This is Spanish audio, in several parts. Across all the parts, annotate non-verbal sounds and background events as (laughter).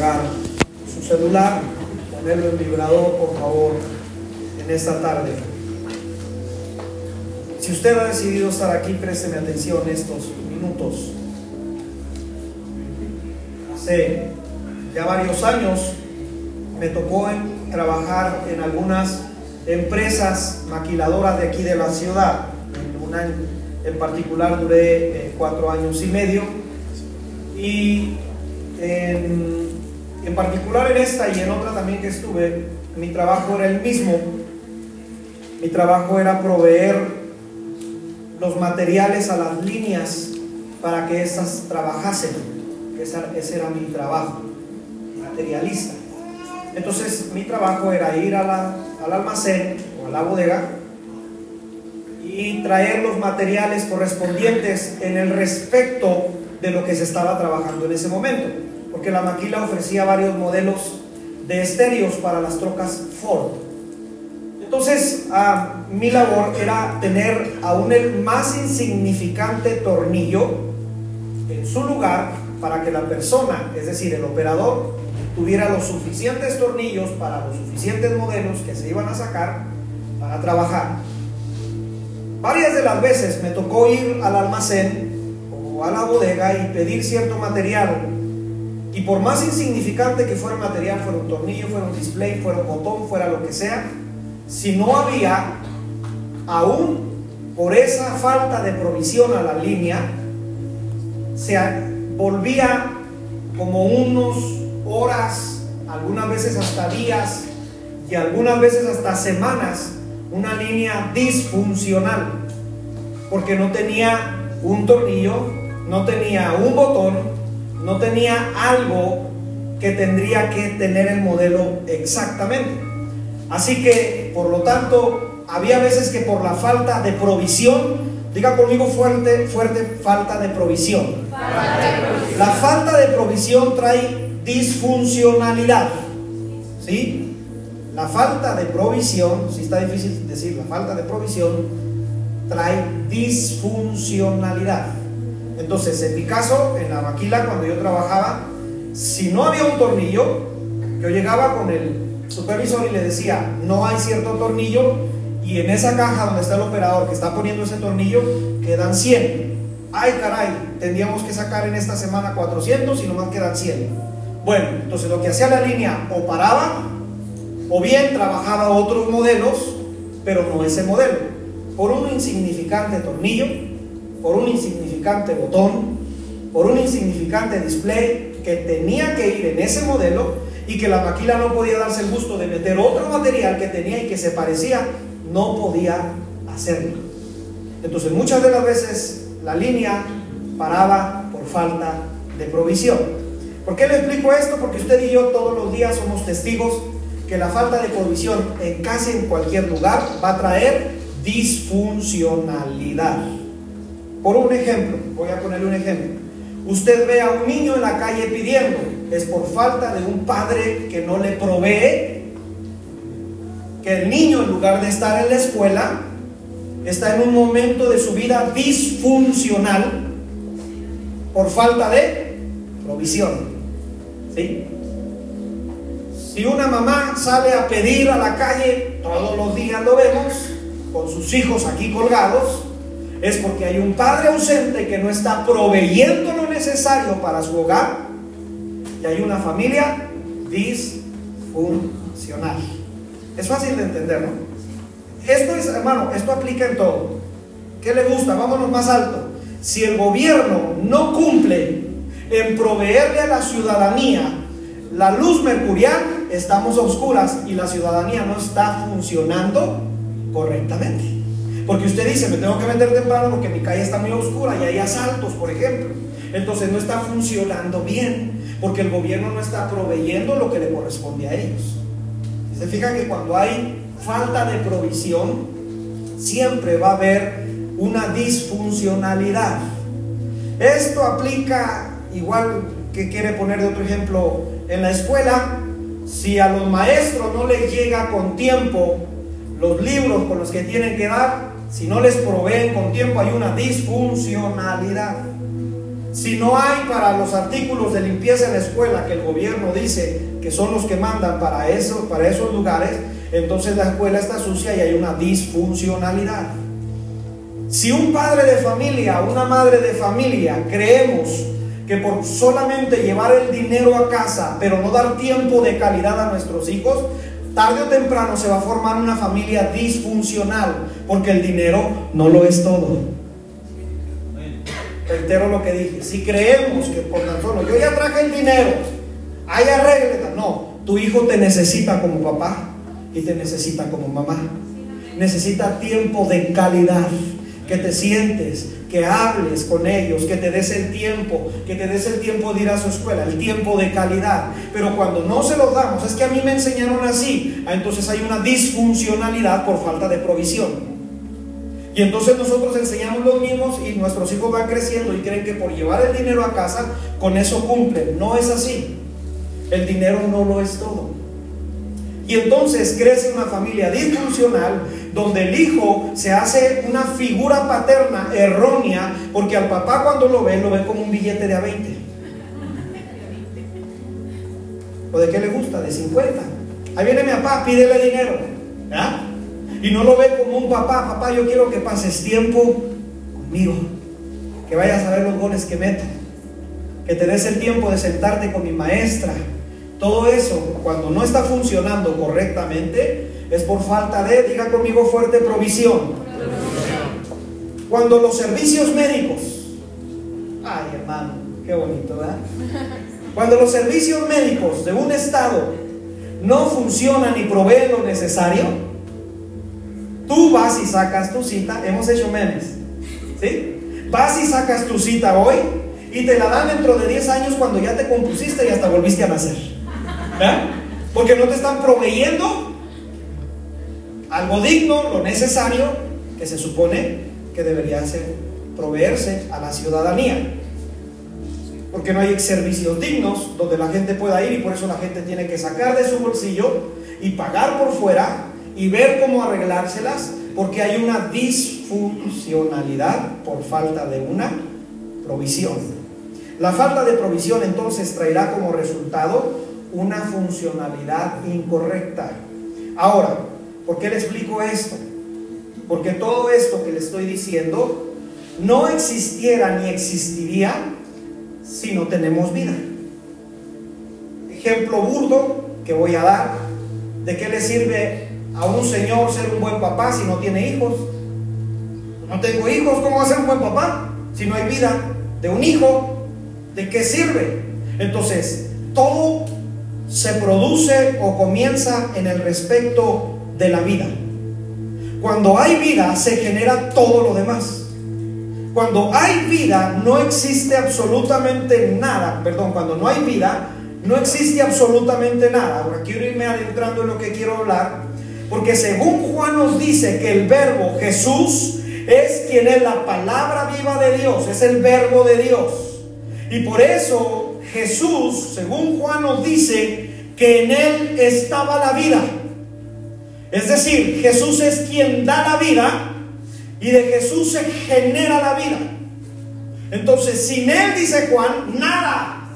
su celular, ponerlo en vibrador, por favor, en esta tarde. Si usted ha decidido estar aquí, présteme atención estos minutos. Hace ya varios años me tocó trabajar en algunas empresas maquiladoras de aquí de la ciudad. En, en particular duré eh, cuatro años y medio y en, en particular en esta y en otra también que estuve, mi trabajo era el mismo. Mi trabajo era proveer los materiales a las líneas para que éstas trabajasen. ese era mi trabajo, materialista. Entonces mi trabajo era ir al almacén o a la bodega y traer los materiales correspondientes en el respecto de lo que se estaba trabajando en ese momento, porque la maquila ofrecía varios modelos de estéreos para las trocas Ford. Entonces, ah, mi labor era tener aún el más insignificante tornillo en su lugar para que la persona, es decir, el operador, tuviera los suficientes tornillos para los suficientes modelos que se iban a sacar para trabajar. Varias de las veces me tocó ir al almacén o a la bodega y pedir cierto material. Y por más insignificante que fuera el material, fuera un tornillo, fuera un display, fuera un botón, fuera lo que sea, si no había, aún por esa falta de provisión a la línea, se volvía como unos horas, algunas veces hasta días y algunas veces hasta semanas, una línea disfuncional, porque no tenía un tornillo, no tenía un botón, no tenía algo que tendría que tener el modelo exactamente. Así que, por lo tanto, había veces que por la falta de provisión, diga conmigo fuerte, fuerte, falta de provisión. La falta de provisión trae disfuncionalidad. ¿Sí? La falta de provisión, si está difícil decir, la falta de provisión trae disfuncionalidad. Entonces, en mi caso, en la maquila, cuando yo trabajaba, si no había un tornillo, yo llegaba con el supervisor y le decía, no hay cierto tornillo, y en esa caja donde está el operador que está poniendo ese tornillo, quedan 100. Ay, caray, tendríamos que sacar en esta semana 400 y nomás quedan 100. Bueno, entonces lo que hacía la línea o paraba o bien trabajaba otros modelos, pero no ese modelo. Por un insignificante tornillo, por un insignificante botón, por un insignificante display que tenía que ir en ese modelo y que la maquila no podía darse el gusto de meter otro material que tenía y que se parecía, no podía hacerlo. Entonces muchas de las veces la línea paraba por falta de provisión. ¿Por qué le explico esto? Porque usted y yo todos los días somos testigos que la falta de provisión en casi en cualquier lugar va a traer disfuncionalidad. Por un ejemplo, voy a ponerle un ejemplo. Usted ve a un niño en la calle pidiendo, es por falta de un padre que no le provee, que el niño en lugar de estar en la escuela, está en un momento de su vida disfuncional por falta de provisión. Si una mamá sale a pedir a la calle, todos los días lo vemos, con sus hijos aquí colgados, es porque hay un padre ausente que no está proveyendo lo necesario para su hogar y hay una familia disfuncional. Es fácil de entender, ¿no? Esto es, hermano, esto aplica en todo. ¿Qué le gusta? Vámonos más alto. Si el gobierno no cumple en proveerle a la ciudadanía la luz mercurial, estamos a oscuras y la ciudadanía no está funcionando correctamente. Porque usted dice, me tengo que meter temprano porque mi calle está muy oscura y hay asaltos, por ejemplo. Entonces no está funcionando bien porque el gobierno no está proveyendo lo que le corresponde a ellos. Se fija que cuando hay falta de provisión, siempre va a haber una disfuncionalidad. Esto aplica igual que quiere poner de otro ejemplo en la escuela, si a los maestros no les llega con tiempo los libros con los que tienen que dar, si no les proveen con tiempo hay una disfuncionalidad. Si no hay para los artículos de limpieza en la escuela que el gobierno dice que son los que mandan para, para esos lugares, entonces la escuela está sucia y hay una disfuncionalidad. Si un padre de familia, una madre de familia, creemos que por solamente llevar el dinero a casa, pero no dar tiempo de calidad a nuestros hijos, tarde o temprano se va a formar una familia disfuncional, porque el dinero no lo es todo. Reitero lo que dije, si creemos que por tan solo yo ya traje el dinero, hay arreglo, no, tu hijo te necesita como papá y te necesita como mamá. Necesita tiempo de calidad, que te sientes, que hables con ellos, que te des el tiempo, que te des el tiempo de ir a su escuela, el tiempo de calidad. Pero cuando no se los damos, es que a mí me enseñaron así, ah, entonces hay una disfuncionalidad por falta de provisión. Y entonces nosotros enseñamos los mismos y nuestros hijos van creciendo y creen que por llevar el dinero a casa, con eso cumplen. No es así. El dinero no lo es todo. Y entonces crece una familia disfuncional donde el hijo se hace una figura paterna errónea porque al papá cuando lo ve lo ve como un billete de a 20. ¿O de qué le gusta? De 50. Ahí viene mi papá, pídele dinero. Y no lo ve como un papá, papá, yo quiero que pases tiempo conmigo, que vayas a ver los goles que meto, que te des el tiempo de sentarte con mi maestra. Todo eso, cuando no está funcionando correctamente, es por falta de, diga conmigo fuerte, provisión. Cuando los servicios médicos, ay hermano, qué bonito, ¿verdad? Cuando los servicios médicos de un estado no funcionan y proveen lo necesario, Tú vas y sacas tu cita, hemos hecho memes, ¿sí? Vas y sacas tu cita hoy y te la dan dentro de 10 años cuando ya te compusiste y hasta volviste a nacer. Porque no te están proveyendo algo digno, lo necesario que se supone que debería ser proveerse a la ciudadanía. Porque no hay servicios dignos donde la gente pueda ir y por eso la gente tiene que sacar de su bolsillo y pagar por fuera y ver cómo arreglárselas, porque hay una disfuncionalidad por falta de una provisión. La falta de provisión entonces traerá como resultado una funcionalidad incorrecta. Ahora, ¿por qué le explico esto? Porque todo esto que le estoy diciendo no existiera ni existiría si no tenemos vida. Ejemplo burdo que voy a dar, ¿de qué le sirve a un señor ser un buen papá si no tiene hijos. No tengo hijos, ¿cómo va a ser un buen papá si no hay vida de un hijo? ¿De qué sirve? Entonces, todo se produce o comienza en el respecto de la vida. Cuando hay vida se genera todo lo demás. Cuando hay vida no existe absolutamente nada, perdón, cuando no hay vida no existe absolutamente nada. Ahora quiero irme adentrando en lo que quiero hablar porque según Juan nos dice que el verbo Jesús es quien es la palabra viva de Dios, es el verbo de Dios. Y por eso Jesús, según Juan nos dice, que en él estaba la vida. Es decir, Jesús es quien da la vida y de Jesús se genera la vida. Entonces, sin él, dice Juan, nada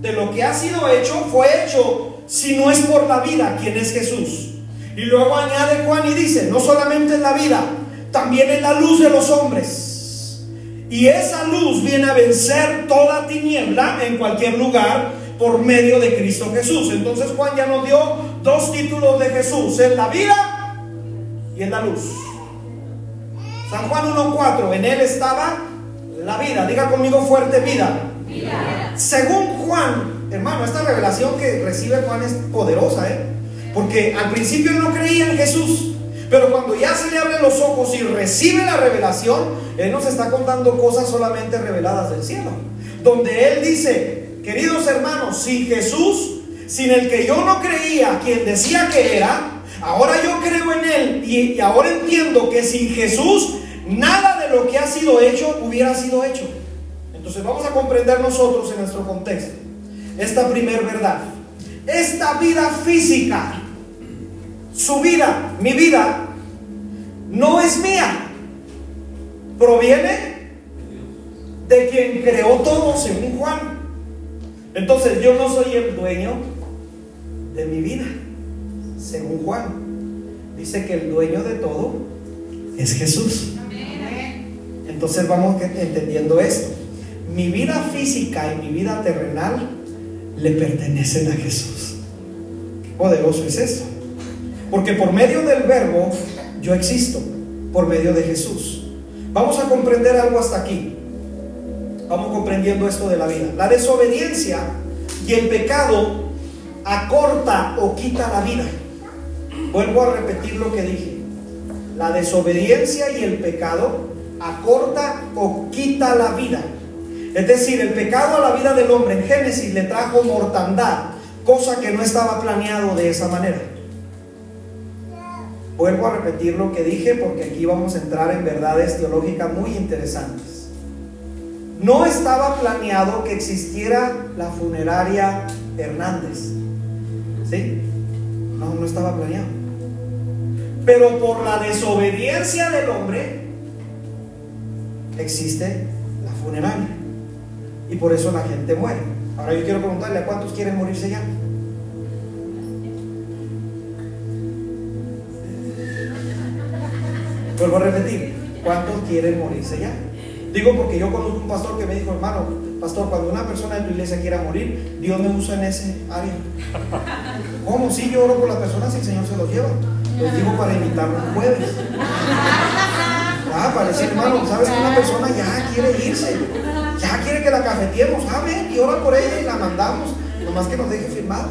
de lo que ha sido hecho fue hecho si no es por la vida, quien es Jesús. Y luego añade Juan y dice, no solamente en la vida, también en la luz de los hombres. Y esa luz viene a vencer toda tiniebla en cualquier lugar por medio de Cristo Jesús. Entonces Juan ya nos dio dos títulos de Jesús, en la vida y en la luz. San Juan 1.4, en él estaba la vida. Diga conmigo fuerte vida. vida. Según Juan, hermano, esta revelación que recibe Juan es poderosa, ¿eh? Porque al principio no creía en Jesús. Pero cuando ya se le abren los ojos y recibe la revelación, Él nos está contando cosas solamente reveladas del cielo. Donde Él dice, queridos hermanos, sin Jesús, sin el que yo no creía, quien decía que era, ahora yo creo en Él y, ahora entiendo que sin Jesús nada de lo que ha sido hecho hubiera sido hecho. Entonces vamos a comprender nosotros en nuestro contexto esta primer verdad. Esta vida física su vida, mi vida, no es mía. Proviene de quien creó todo, según Juan. Entonces yo no soy el dueño de mi vida, según Juan. Dice que el dueño de todo es Jesús. Entonces vamos entendiendo esto. Mi vida física y mi vida terrenal le pertenecen a Jesús. Qué poderoso es esto. Porque por medio del verbo yo existo, por medio de Jesús. Vamos a comprender algo hasta aquí. Vamos comprendiendo esto de la vida. La desobediencia y el pecado acorta o quita la vida. Vuelvo a repetir lo que dije. La desobediencia y el pecado acorta o quita la vida. Es decir, el pecado a la vida del hombre en Génesis le trajo mortandad, cosa que no estaba planeado de esa manera. Vuelvo a repetir lo que dije porque aquí vamos a entrar en verdades teológicas muy interesantes. No estaba planeado que existiera la funeraria Hernández. ¿Sí? No, no estaba planeado. Pero por la desobediencia del hombre existe la funeraria. Y por eso la gente muere. Ahora yo quiero preguntarle a cuántos quieren morirse ya. Vuelvo a repetir, ¿cuántos quieren morirse ya? Digo porque yo conozco un pastor que me dijo, hermano, pastor, cuando una persona en tu iglesia quiera morir, Dios me usa en ese área. (laughs) ¿Cómo? Si yo oro por las personas y el Señor se los lleva. Les digo para invitarlo un jueves. Ah, para decir, hermano, ¿sabes que una persona ya quiere irse? Ya quiere que la cafeteemos. Ah, ven y ora por ella y la mandamos. Nomás que nos deje firmar.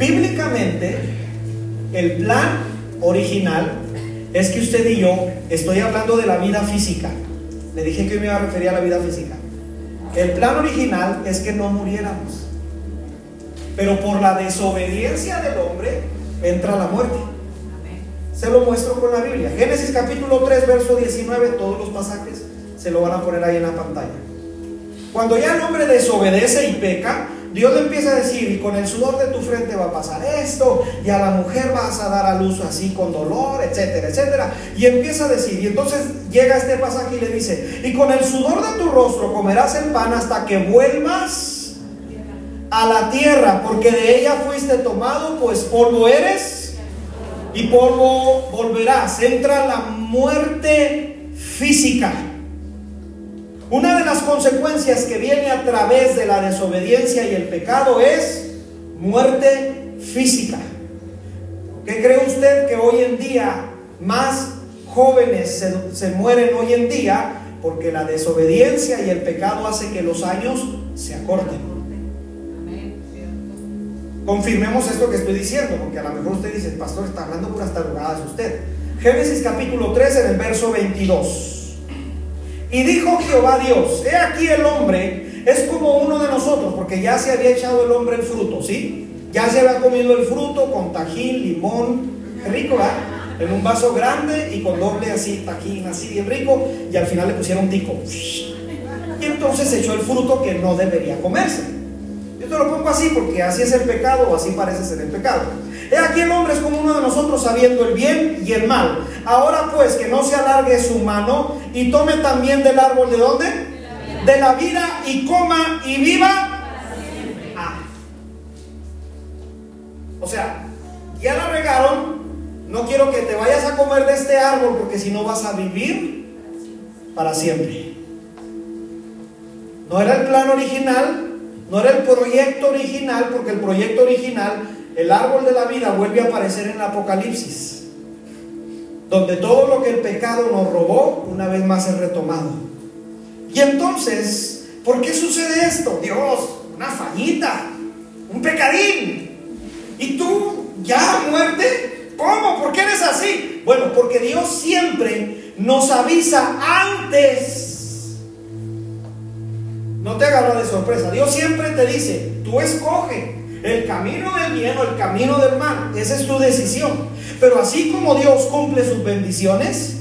Bíblicamente, el plan original es que usted y yo, estoy hablando de la vida física. Le dije que me iba a referir a la vida física. El plan original es que no muriéramos. Pero por la desobediencia del hombre entra la muerte. Se lo muestro con la Biblia. Génesis capítulo 3, verso 19, todos los pasajes se lo van a poner ahí en la pantalla. Cuando ya el hombre desobedece y peca, Dios le empieza a decir, y con el sudor de tu frente va a pasar esto, y a la mujer vas a dar a luz así con dolor, etcétera, etcétera. Y empieza a decir, y entonces llega este pasaje y le dice, y con el sudor de tu rostro comerás el pan hasta que vuelvas a la tierra, porque de ella fuiste tomado, pues polvo eres, y polvo volverás. Entra la muerte física. Una de las consecuencias que viene a través de la desobediencia y el pecado es muerte física. ¿Qué cree usted que hoy en día más jóvenes se, se, mueren hoy en día? Porque la desobediencia y el pecado hace que los años se acorten. Confirmemos esto que estoy diciendo, porque a lo mejor usted dice, pastor, está hablando puras tarugadas usted. Génesis capítulo 13, en el verso 22. Y dijo Jehová Dios, he aquí el hombre es como uno de nosotros, porque ya se había echado el hombre el fruto, ¿sí? Ya se había comido el fruto con tajín, limón, rico, ¿verdad? En un vaso grande y con doble así, tajín, así bien rico, y al final le pusieron tico. Y entonces echó el fruto que no debería comerse. Yo te lo pongo así porque así es el pecado o así parece ser el pecado. He aquí el hombre es como uno de nosotros sabiendo el bien y el mal. Ahora pues que no se alargue su mano y tome también del árbol de dónde? De la vida, y coma y viva. Ah. O sea, ya la regaron. No quiero que te vayas a comer de este árbol porque si no vas a vivir para siempre. No era el plan original, no era el proyecto original, porque el proyecto original el árbol de la vida vuelve a aparecer en el Apocalipsis, donde todo lo que el pecado nos robó, una vez más es retomado. Y entonces, ¿por qué sucede esto? Dios, una fallita, un pecadín. ¿Y tú ya muerte? ¿Cómo? ¿Por qué eres así? Bueno, porque Dios siempre nos avisa antes. No te agarra de sorpresa. Dios siempre te dice, tú escoge. El camino del bien o el camino del mal. Esa es tu decisión. Pero así como Dios cumple sus bendiciones,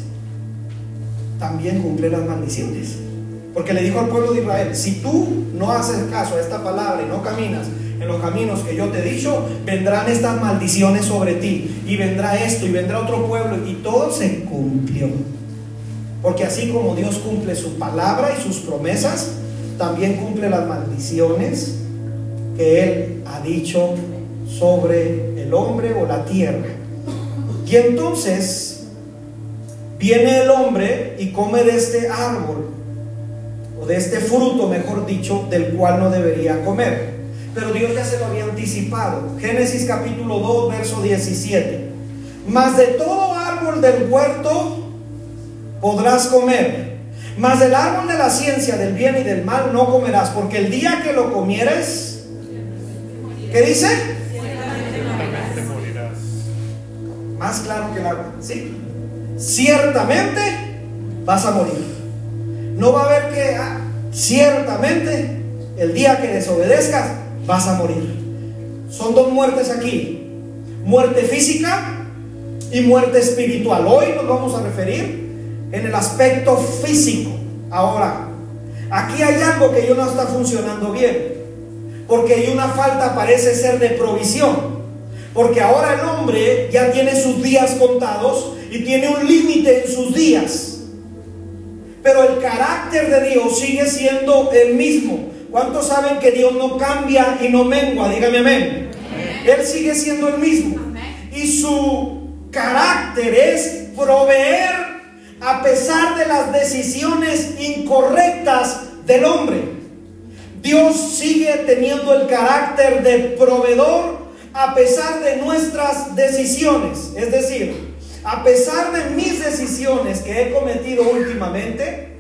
también cumple las maldiciones. Porque le dijo al pueblo de Israel, si tú no haces caso a esta palabra y no caminas en los caminos que yo te he dicho, vendrán estas maldiciones sobre ti. Y vendrá esto y vendrá otro pueblo. Y todo se cumplió. Porque así como Dios cumple su palabra y sus promesas, también cumple las maldiciones que Él ha dicho sobre el hombre o la tierra. Y entonces viene el hombre y come de este árbol, o de este fruto, mejor dicho, del cual no debería comer. Pero Dios ya se lo había anticipado. Génesis capítulo 2, verso 17. Mas de todo árbol del huerto podrás comer, mas del árbol de la ciencia del bien y del mal no comerás, porque el día que lo comieres, ¿qué dice? Más claro que el agua, ¿sí? Ciertamente vas a morir. No va a haber que, ah, ciertamente, el día que desobedezcas, vas a morir. Son dos muertes aquí. Muerte física y muerte espiritual. Hoy nos vamos a referir en el aspecto físico. Ahora, aquí hay algo que yo no está funcionando bien. Porque hay una falta, parece ser, de provisión. Porque ahora el hombre ya tiene sus días contados y tiene un límite en sus días. Pero el carácter de Dios sigue siendo el mismo. ¿Cuántos saben que Dios no cambia y no mengua? Dígame amén. Él sigue siendo el mismo. Y su carácter es proveer a pesar de las decisiones incorrectas del hombre. Dios sigue teniendo el carácter de proveedor a pesar de nuestras decisiones. Es decir, a pesar de mis decisiones que he cometido últimamente,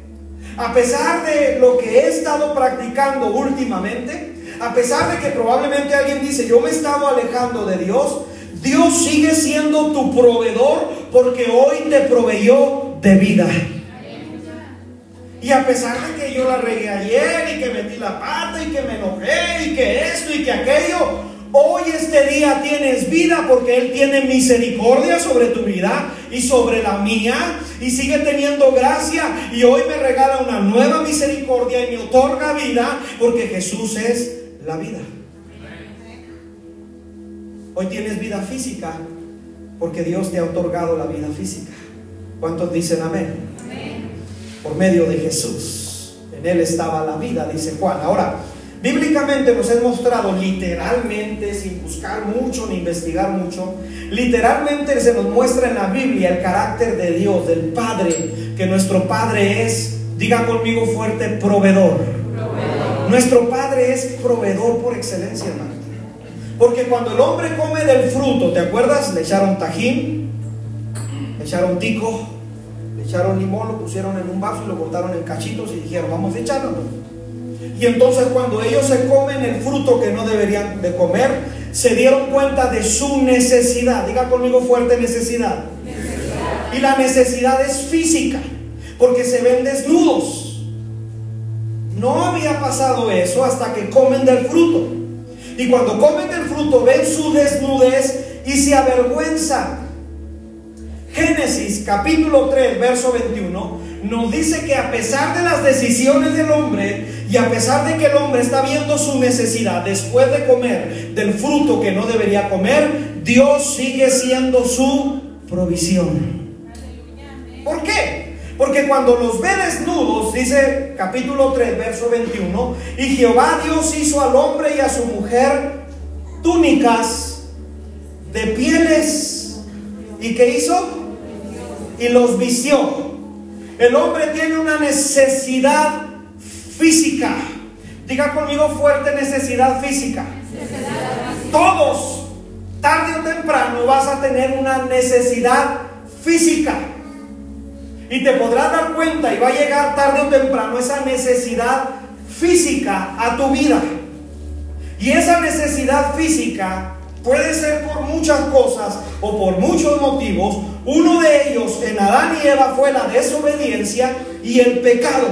a pesar de lo que he estado practicando últimamente, a pesar de que probablemente alguien dice, yo me he estado alejando de Dios, Dios sigue siendo tu proveedor porque hoy te proveyó de vida. Y a pesar de que yo la regué ayer y que metí la pata y que me enojé y que esto y que aquello, hoy este día tienes vida porque Él tiene misericordia sobre tu vida y sobre la mía y sigue teniendo gracia y hoy me regala una nueva misericordia y me otorga vida porque Jesús es la vida. Hoy tienes vida física porque Dios te ha otorgado la vida física. ¿Cuántos dicen amén? Por medio de Jesús. En Él estaba la vida, dice Juan. Ahora, bíblicamente nos ha mostrado literalmente, sin buscar mucho ni investigar mucho, literalmente se nos muestra en la Biblia el carácter de Dios, del Padre, que nuestro Padre es, diga conmigo fuerte, proveedor. proveedor. Nuestro Padre es proveedor por excelencia, hermano. Porque cuando el hombre come del fruto, ¿te acuerdas? Le echaron tajín, echaron tico, le echaron limón, lo pusieron en un vaso y lo cortaron en cachitos y dijeron, vamos a echarlo. Y entonces cuando ellos se comen el fruto que no deberían de comer, se dieron cuenta de su necesidad. Diga conmigo fuerte necesidad. necesidad. Y la necesidad es física, porque se ven desnudos. No había pasado eso hasta que comen del fruto. Y cuando comen del fruto ven su desnudez y se avergüenzan. Génesis capítulo 3, verso 21, nos dice que a pesar de las decisiones del hombre y a pesar de que el hombre está viendo su necesidad después de comer del fruto que no debería comer, Dios sigue siendo su provisión. ¿Por qué? Porque cuando los ve desnudos, dice capítulo 3, verso 21, y Jehová Dios hizo al hombre y a su mujer túnicas de pieles. ¿Y qué hizo? Y los vistió. El hombre tiene una necesidad física. Diga conmigo fuerte necesidad física. Todos, tarde o temprano, vas a tener una necesidad física. Y te podrás dar cuenta y va a llegar tarde o temprano esa necesidad física a tu vida. Y esa necesidad física puede ser por muchas cosas o por muchos motivos. Uno de ellos en Adán y Eva fue la desobediencia y el pecado.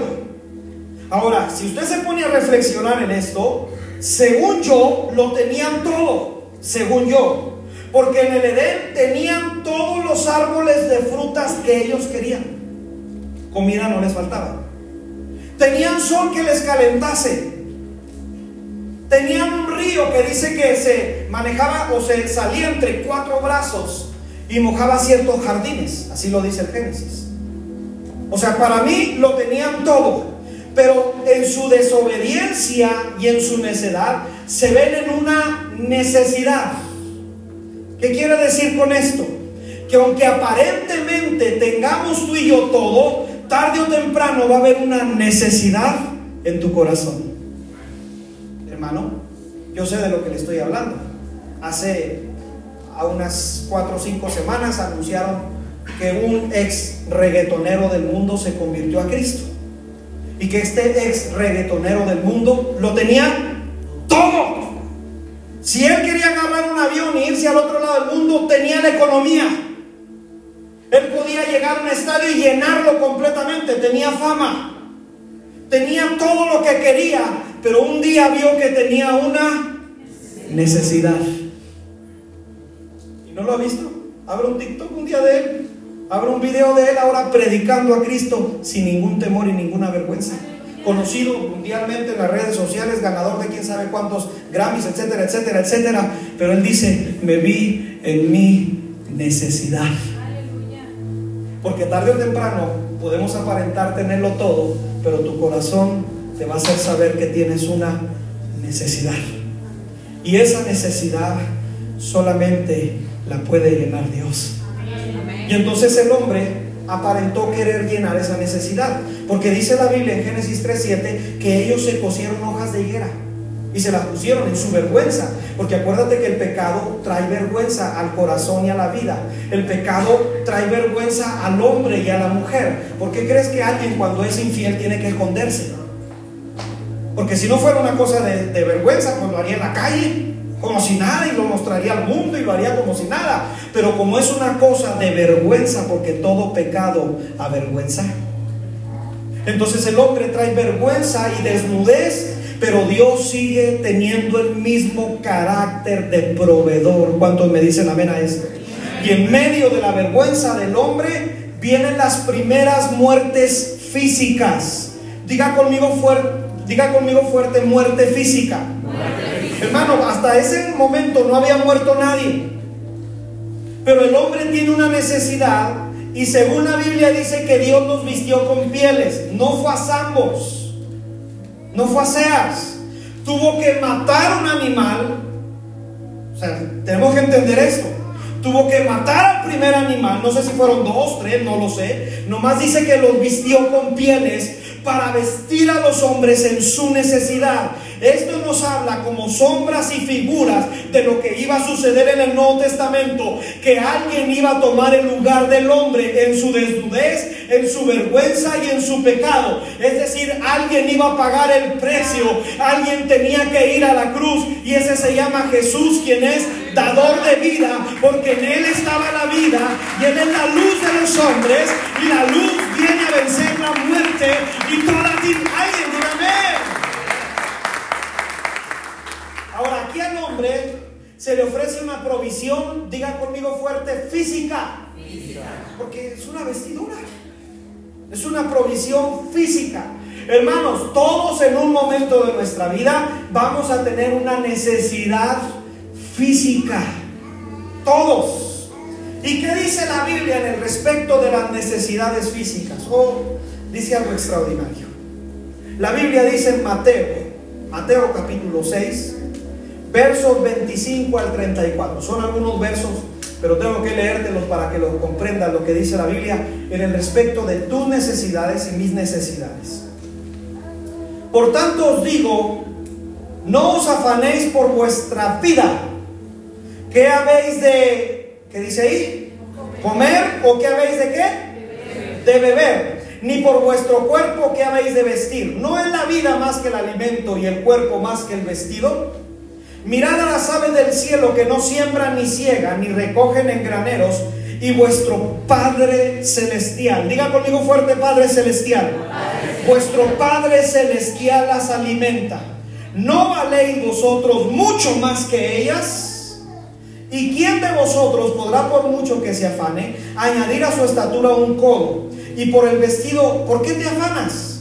Ahora, si usted se pone a reflexionar en esto, según yo, lo tenían todo, según yo. Porque en el Edén tenían todos los árboles de frutas que ellos querían. Comida no les faltaba. Tenían sol que les calentase. Tenían un río que dice que se manejaba o se salía entre cuatro brazos y mojaba ciertos jardines, así lo dice el Génesis. O sea, para mí lo tenían todo. Pero en su desobediencia y en su necedad se ven en una necesidad. ¿Qué quiere decir con esto? Que aunque aparentemente tengamos tú y yo todo, tarde o temprano va a haber una necesidad en tu corazón. Hermano, yo sé de lo que le estoy hablando. Hace a unas cuatro o cinco semanas anunciaron que un ex reggaetonero del mundo se convirtió a Cristo. Y que este ex reggaetonero del mundo lo tenía todo. Si él quería agarrar un avión e irse al otro lado del mundo, tenía la economía. Él podía llegar a un estadio y llenarlo completamente, tenía fama. Tenía todo lo que quería, pero un día vio que tenía una necesidad. ¿Y no lo ha visto? Abre un TikTok un día de él. Abre un video de él ahora predicando a Cristo sin ningún temor y ninguna vergüenza. Conocido mundialmente en las redes sociales, ganador de quién sabe cuántos Grammys, etcétera, etcétera, etcétera. Pero él dice, me vi en mi necesidad. Porque tarde o temprano podemos aparentar tenerlo todo, pero tu corazón te va a hacer saber que tienes una necesidad. Y esa necesidad solamente la puede llenar Dios. Y entonces el hombre aparentó querer llenar esa necesidad. Porque dice la Biblia en Génesis 3.7 que ellos se cosieron hojas de higuera y se las pusieron en su vergüenza. Porque acuérdate que el pecado trae vergüenza al corazón y a la vida. El pecado trae vergüenza al hombre y a la mujer. ¿Por qué crees que alguien cuando es infiel tiene que esconderse? Porque si no fuera una cosa de, vergüenza, pues lo haría en la calle, como si nada, y lo mostraría al mundo y lo haría como si nada. Pero como es una cosa de vergüenza, porque todo pecado avergüenza. Entonces el hombre trae vergüenza y desnudez pero Dios sigue teniendo el mismo carácter de proveedor. ¿Cuántos me dicen amén a esto? Y en medio de la vergüenza del hombre vienen las primeras muertes físicas. Diga conmigo fuerte, diga conmigo fuerte muerte física. Hermano, hasta ese momento no había muerto nadie. Pero el hombre tiene una necesidad y según la Biblia dice que Dios nos vistió con pieles, no fue a no fue a Seas. Tuvo que matar un animal. O sea, tenemos que entender esto. Tuvo que matar al primer animal. No sé si fueron dos, tres, no lo sé. Nomás dice que los vistió con pieles para vestir a los hombres en su necesidad. Esto nos habla como sombras y figuras de lo que iba a suceder en el Nuevo Testamento, que alguien iba a tomar el lugar del hombre en su desnudez, en su vergüenza y en su pecado. Es decir, alguien iba a pagar el precio, alguien tenía que ir a la cruz y ese se llama Jesús, quien es dador de vida, porque en él estaba la vida y él es la luz de los hombres y la luz viene a vencer la muerte y toda alguien Ahora, aquí al hombre se le ofrece una provisión, diga conmigo fuerte, física. Porque es una vestidura. Es una provisión física. Hermanos, todos en un momento de nuestra vida vamos a tener una necesidad física. Todos. ¿Y qué dice la Biblia en el respecto de las necesidades físicas? Oh, dice algo extraordinario. La Biblia dice en Mateo, Mateo capítulo 6, versos 25 al 34. Son algunos versos, pero tengo que leértelos para que lo comprendas lo que dice la Biblia en el respecto de tus necesidades y mis necesidades. Por tanto os digo, no os afanéis por vuestra vida. ¿Qué habéis de, qué dice? ¿Comer o qué habéis de qué? De beber. Ni por vuestro cuerpo ¿qué habéis de vestir. ¿No es la vida más que el alimento y el cuerpo más que el vestido? Mirad a las aves del cielo que no siembran ni ciegan ni recogen en graneros, y vuestro Padre Celestial, diga conmigo fuerte Padre Celestial, vuestro Padre Celestial las alimenta. ¿No valéis vosotros mucho más que ellas? ¿Y quién de vosotros podrá, por mucho que se afane, añadir a su estatura un codo? Y por el vestido, ¿por qué te afanas?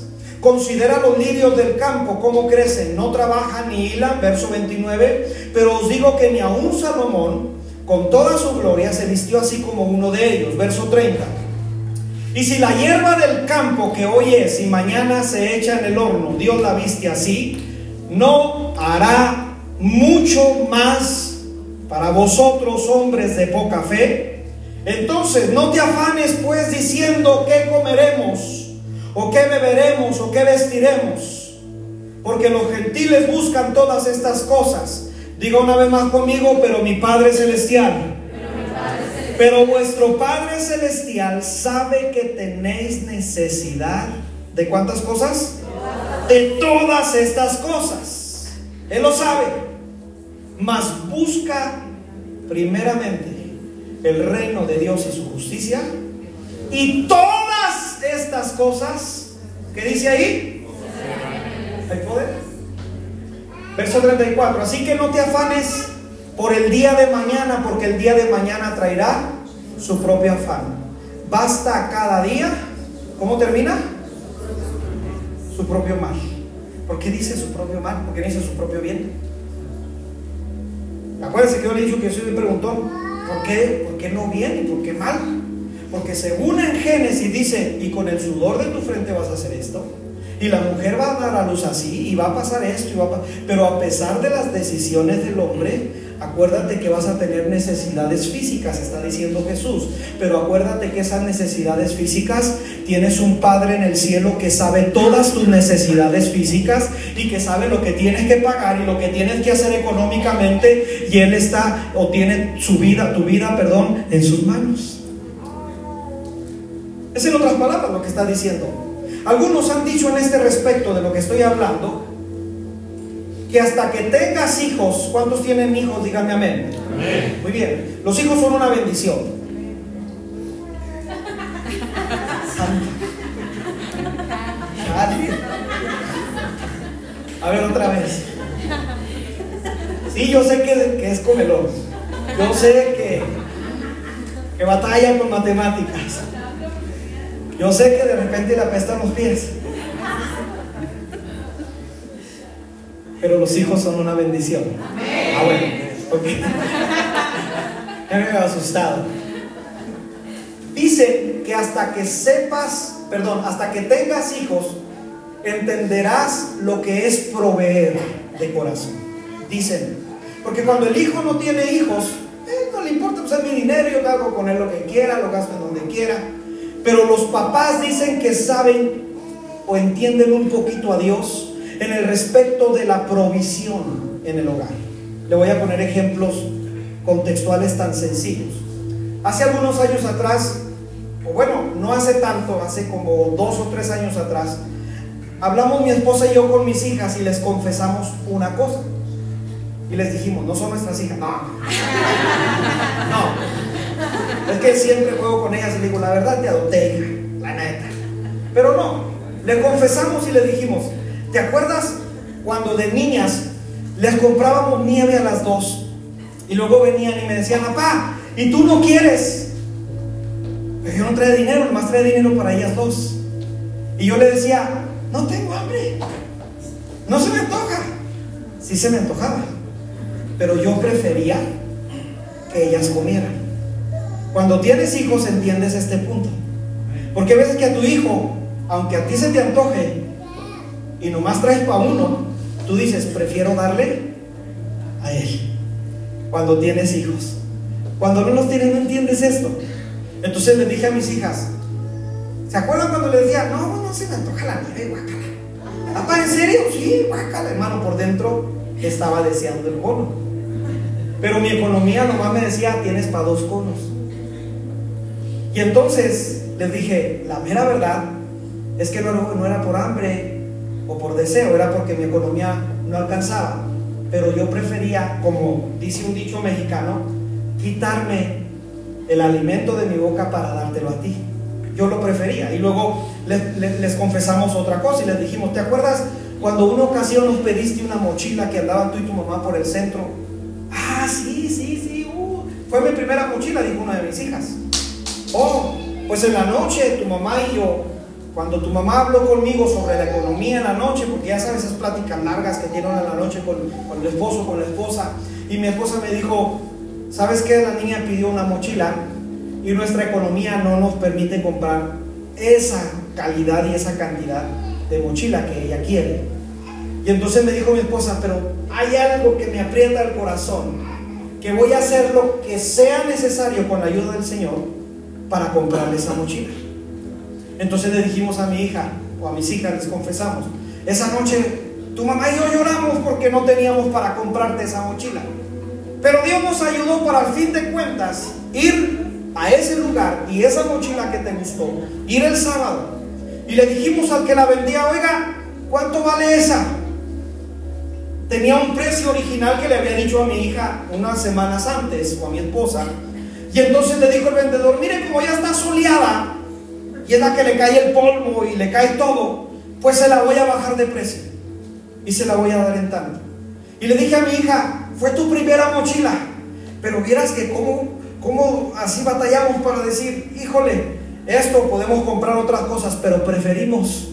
Considera los lirios del campo, cómo crecen, no trabajan ni hilan, verso 29, pero os digo que ni aun Salomón, con toda su gloria, se vistió así como uno de ellos, verso 30. Y si la hierba del campo que hoy es y mañana se echa en el horno, Dios la viste así, no hará mucho más para vosotros hombres de poca fe. Entonces no te afanes pues diciendo qué comeremos, o qué beberemos, o qué vestiremos, porque los gentiles buscan todas estas cosas. Diga una vez más conmigo, pero mi Padre Celestial pero vuestro Padre Celestial sabe que tenéis necesidad de cuántas cosas? De todas estas cosas. Él lo sabe. Mas busca primeramente el reino de Dios y su justicia. Y todas estas cosas, ¿qué dice ahí? Hay poder. Verso 34. Así que no te afanes por el día de mañana, porque el día de mañana traerá su propio afán. Basta cada día, ¿cómo termina? Su propio mal. ¿Por qué dice su propio mal? ¿Por qué dice su propio bien? Acuérdense que yo le he que soy un preguntón. ¿Por qué? ¿Por qué no bien y por qué mal? Porque según en Génesis dice, y con el sudor de tu frente vas a hacer esto. Y la mujer va a dar a luz así, y va a pasar esto, y va a pero a pesar de las decisiones del hombre, Acuérdate que vas a tener necesidades físicas, está diciendo Jesús. Pero acuérdate que esas necesidades físicas tienes un Padre en el cielo que sabe todas tus necesidades físicas y que sabe lo que tienes que pagar y lo que tienes que hacer económicamente. Y Él está o tiene su vida, tu vida, perdón, en sus manos. Es en otras palabras lo que está diciendo. Algunos han dicho en este respecto de lo que estoy hablando que hasta que tengas hijos, ¿cuántos tienen hijos? Díganme amén. Muy bien, los hijos son una bendición. A ver otra vez. Sí, yo sé que, que es comelón. Yo sé que, que batalla con matemáticas. Yo sé que de repente le apestan los pies. pero los hijos son una bendición. Ah, bueno, me he asustado. Dice que hasta que sepas, perdón, hasta que tengas hijos, entenderás lo que es proveer de corazón. Dicen, porque cuando el hijo no tiene hijos, eh, no le importa, pues mi dinero, yo hago con él lo que quiera, lo gasto en donde quiera. Pero los papás dicen que saben o entienden un poquito a Dios en el respecto de la provisión en el hogar. Le voy a poner ejemplos contextuales tan sencillos. Hace algunos años atrás, o bueno, no hace tanto, hace como dos o tres años atrás, hablamos mi esposa y yo con mis hijas y les confesamos una cosa. Y les dijimos, no son nuestras hijas. No. (laughs) No. Es que siempre juego con ellas y le digo, la verdad te adopté, la neta. Pero no. Le confesamos y le dijimos, ¿Te acuerdas cuando de niñas les comprábamos nieve a las dos? Y luego venían y me decían, papá, ¿y tú no quieres? Yo no trae dinero, nomás trae dinero para ellas dos. Y yo le decía, no tengo hambre. No se me antoja. Sí se me antojaba. Pero yo prefería que ellas comieran. Cuando tienes hijos entiendes este punto. Porque ves que a tu hijo, aunque a ti se te antoje, y nomás traes para uno, tú dices, prefiero darle a él. Cuando tienes hijos. Cuando no los tienes, no entiendes esto. Entonces le dije a mis hijas, ¿se acuerdan cuando le decía, no, no se me antoja la nieve, guacala? Papá, ¿en serio? Sí, guacala, hermano, por dentro estaba deseando el cono. Pero mi economía nomás me decía, tienes para dos conos. Y entonces les dije, la mera verdad es que no, era por hambre, o por deseo, era porque mi economía no alcanzaba. Pero yo prefería, como dice un dicho mexicano, quitarme el alimento de mi boca para dártelo a ti. Yo lo prefería. Y luego les, confesamos otra cosa y les dijimos, ¿te acuerdas cuando una ocasión nos pediste una mochila que andaban tú y tu mamá por el centro? Ah, sí, sí, sí. Uh, fue mi primera mochila, dijo una de mis hijas. Oh, pues en la noche tu mamá y yo cuando tu mamá habló conmigo sobre la economía en la noche, porque ya sabes esas pláticas largas que tienen en la noche con, el esposo, con la esposa, y mi esposa me dijo, ¿sabes qué? La niña pidió una mochila y nuestra economía no nos permite comprar esa calidad y esa cantidad de mochila que ella quiere. Y entonces me dijo mi esposa, pero hay algo que me aprieta el corazón, que voy a hacer lo que sea necesario con la ayuda del Señor para comprarle esa mochila. Entonces le dijimos a mi hija o a mis hijas, les confesamos, esa noche tu mamá y yo lloramos porque no teníamos para comprarte esa mochila. Pero Dios nos ayudó para al fin de cuentas ir a ese lugar y esa mochila que te gustó, ir el sábado. Y le dijimos al que la vendía, oiga, ¿cuánto vale esa? Tenía un precio original que le había dicho a mi hija unas semanas antes o a mi esposa. Y entonces le dijo el vendedor, mire como ya está soleada y es la que le cae el polvo y le cae todo, pues se la voy a bajar de precio y se la voy a dar en tanto. Y le dije a mi hija, fue tu primera mochila, pero vieras que cómo ¿Cómo así batallamos para decir, híjole, esto podemos comprar otras cosas, pero preferimos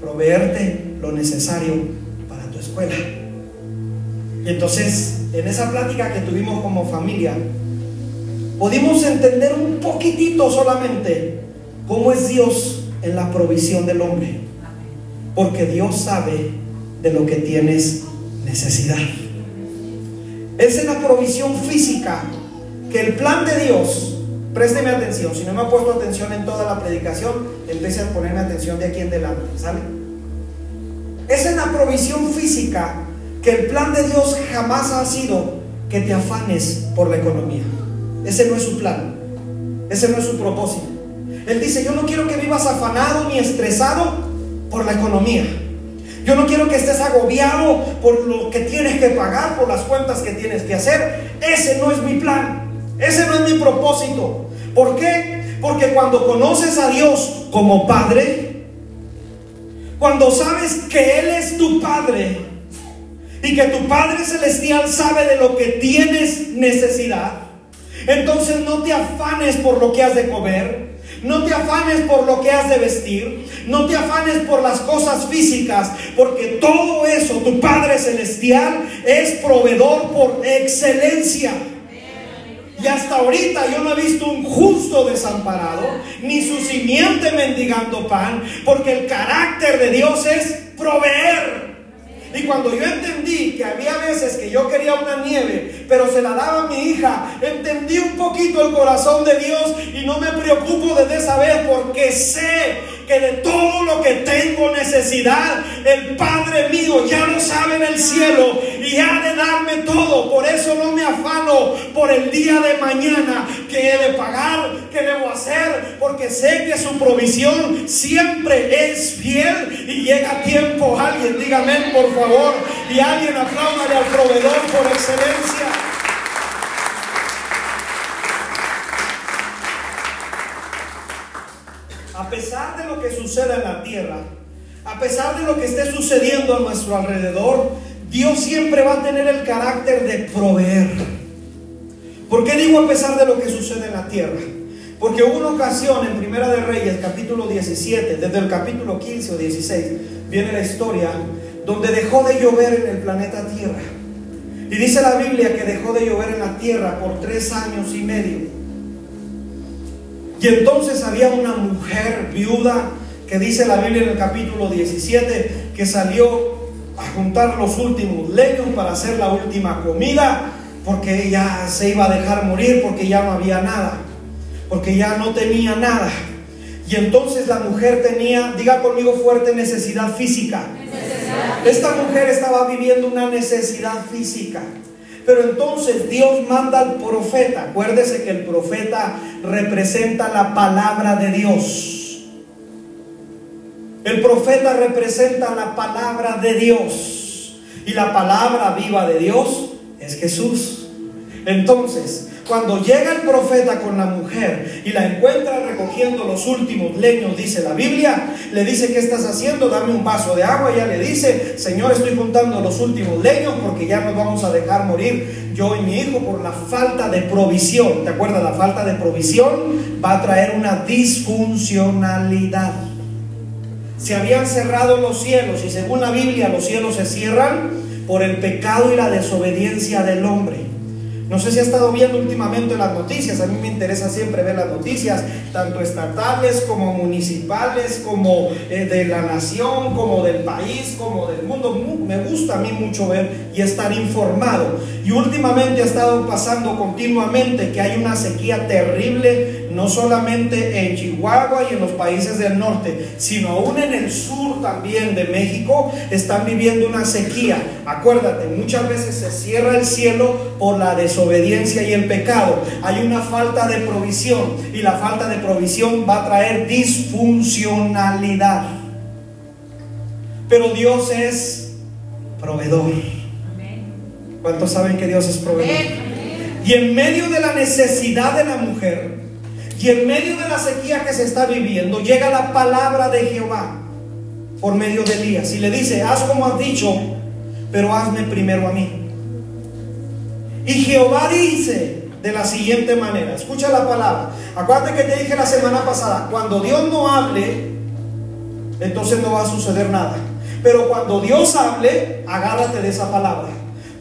proveerte lo necesario para tu escuela? Y entonces, en esa plática que tuvimos como familia, pudimos entender un poquitito solamente cómo es Dios en la provisión del hombre. Porque Dios sabe de lo que tienes necesidad. Es en la provisión física que el plan de Dios, présteme atención, si no me ha puesto atención en toda la predicación, empiece a ponerme atención de aquí en delante, ¿sale? Es en la provisión física que el plan de Dios jamás ha sido que te afanes por la economía. Ese no es su plan, ese no es su propósito. Él dice, yo no quiero que vivas afanado ni estresado por la economía. Yo no quiero que estés agobiado por lo que tienes que pagar, por las cuentas que tienes que hacer. Ese no es mi plan. Ese no es mi propósito. ¿Por qué? Porque cuando conoces a Dios como Padre, cuando sabes que Él es tu Padre y que tu Padre Celestial sabe de lo que tienes necesidad, entonces no te afanes por lo que has de comer, no te afanes por lo que has de vestir, no te afanes por las cosas físicas, porque todo eso tu Padre Celestial es proveedor por excelencia. Y hasta ahorita yo no he visto un justo desamparado, ni su simiente mendigando pan, porque el carácter de Dios es proveer. Y cuando yo entendí que había veces que yo quería una nieve, pero se la daba a mi hija, entendí un poquito el corazón de Dios y no me preocupo esa vez porque sé que de todo lo que tengo necesidad, el Padre mío ya lo sabe en el cielo y ha de darme todo. Por eso no me afano por el día de mañana que he de pagar, que debo hacer, porque sé que su provisión siempre es fiel y llega a tiempo. Alguien dígame por favor y alguien apláudale al proveedor por excelencia. A pesar de lo que suceda en la tierra, a pesar de lo que esté sucediendo a nuestro alrededor, Dios siempre va a tener el carácter de proveer. ¿Por qué digo a pesar de lo que sucede en la tierra? Porque hubo una ocasión en Primera de Reyes, capítulo 17, desde el capítulo 15 o 16, viene la historia donde dejó de llover en el planeta Tierra. Y dice la Biblia que dejó de llover en la tierra por tres años y medio. Y entonces había una mujer viuda que dice la Biblia en el capítulo 17 que salió a juntar los últimos leños para hacer la última comida porque ella se iba a dejar morir porque ya no había nada, porque ya no tenía nada. Y entonces la mujer tenía, diga conmigo fuerte, necesidad física. Esta mujer estaba viviendo una necesidad física. Pero entonces Dios manda al profeta. Acuérdese que el profeta representa la palabra de Dios. El profeta representa la palabra de Dios. Y la palabra viva de Dios es Jesús. Entonces, cuando llega el profeta con la mujer y la encuentra recogiendo los últimos leños, dice la Biblia, le dice, ¿qué estás haciendo? Dame un vaso de agua. Ya le dice, Señor, estoy juntando los últimos leños porque ya nos vamos a dejar morir yo y mi hijo por la falta de provisión. ¿Te acuerdas? La falta de provisión va a traer una disfuncionalidad. Se habían cerrado los cielos y según la Biblia los cielos se cierran por el pecado y la desobediencia del hombre. No sé si ha estado viendo últimamente las noticias, a mí me interesa siempre ver las noticias, tanto estatales como municipales, como eh, de la nación, como del país, como del mundo. Me gusta a mí mucho ver y estar informado. Y últimamente ha estado pasando continuamente que hay una sequía terrible no solamente en Chihuahua y en los países del norte, sino aún en el sur también de México, están viviendo una sequía. Acuérdate, muchas veces se cierra el cielo por la desobediencia y el pecado. Hay una falta de provisión y la falta de provisión va a traer disfuncionalidad. Pero Dios es proveedor. ¿Cuántos saben que Dios es proveedor? Y en medio de la necesidad de la mujer, y en medio de la sequía que se está viviendo, llega la palabra de Jehová por medio de Elías y le dice, haz como has dicho, pero hazme primero a mí. Y Jehová dice de la siguiente manera, escucha la palabra. Acuérdate que te dije la semana pasada, cuando Dios no hable, entonces no va a suceder nada. Pero cuando Dios hable, agárrate de esa palabra.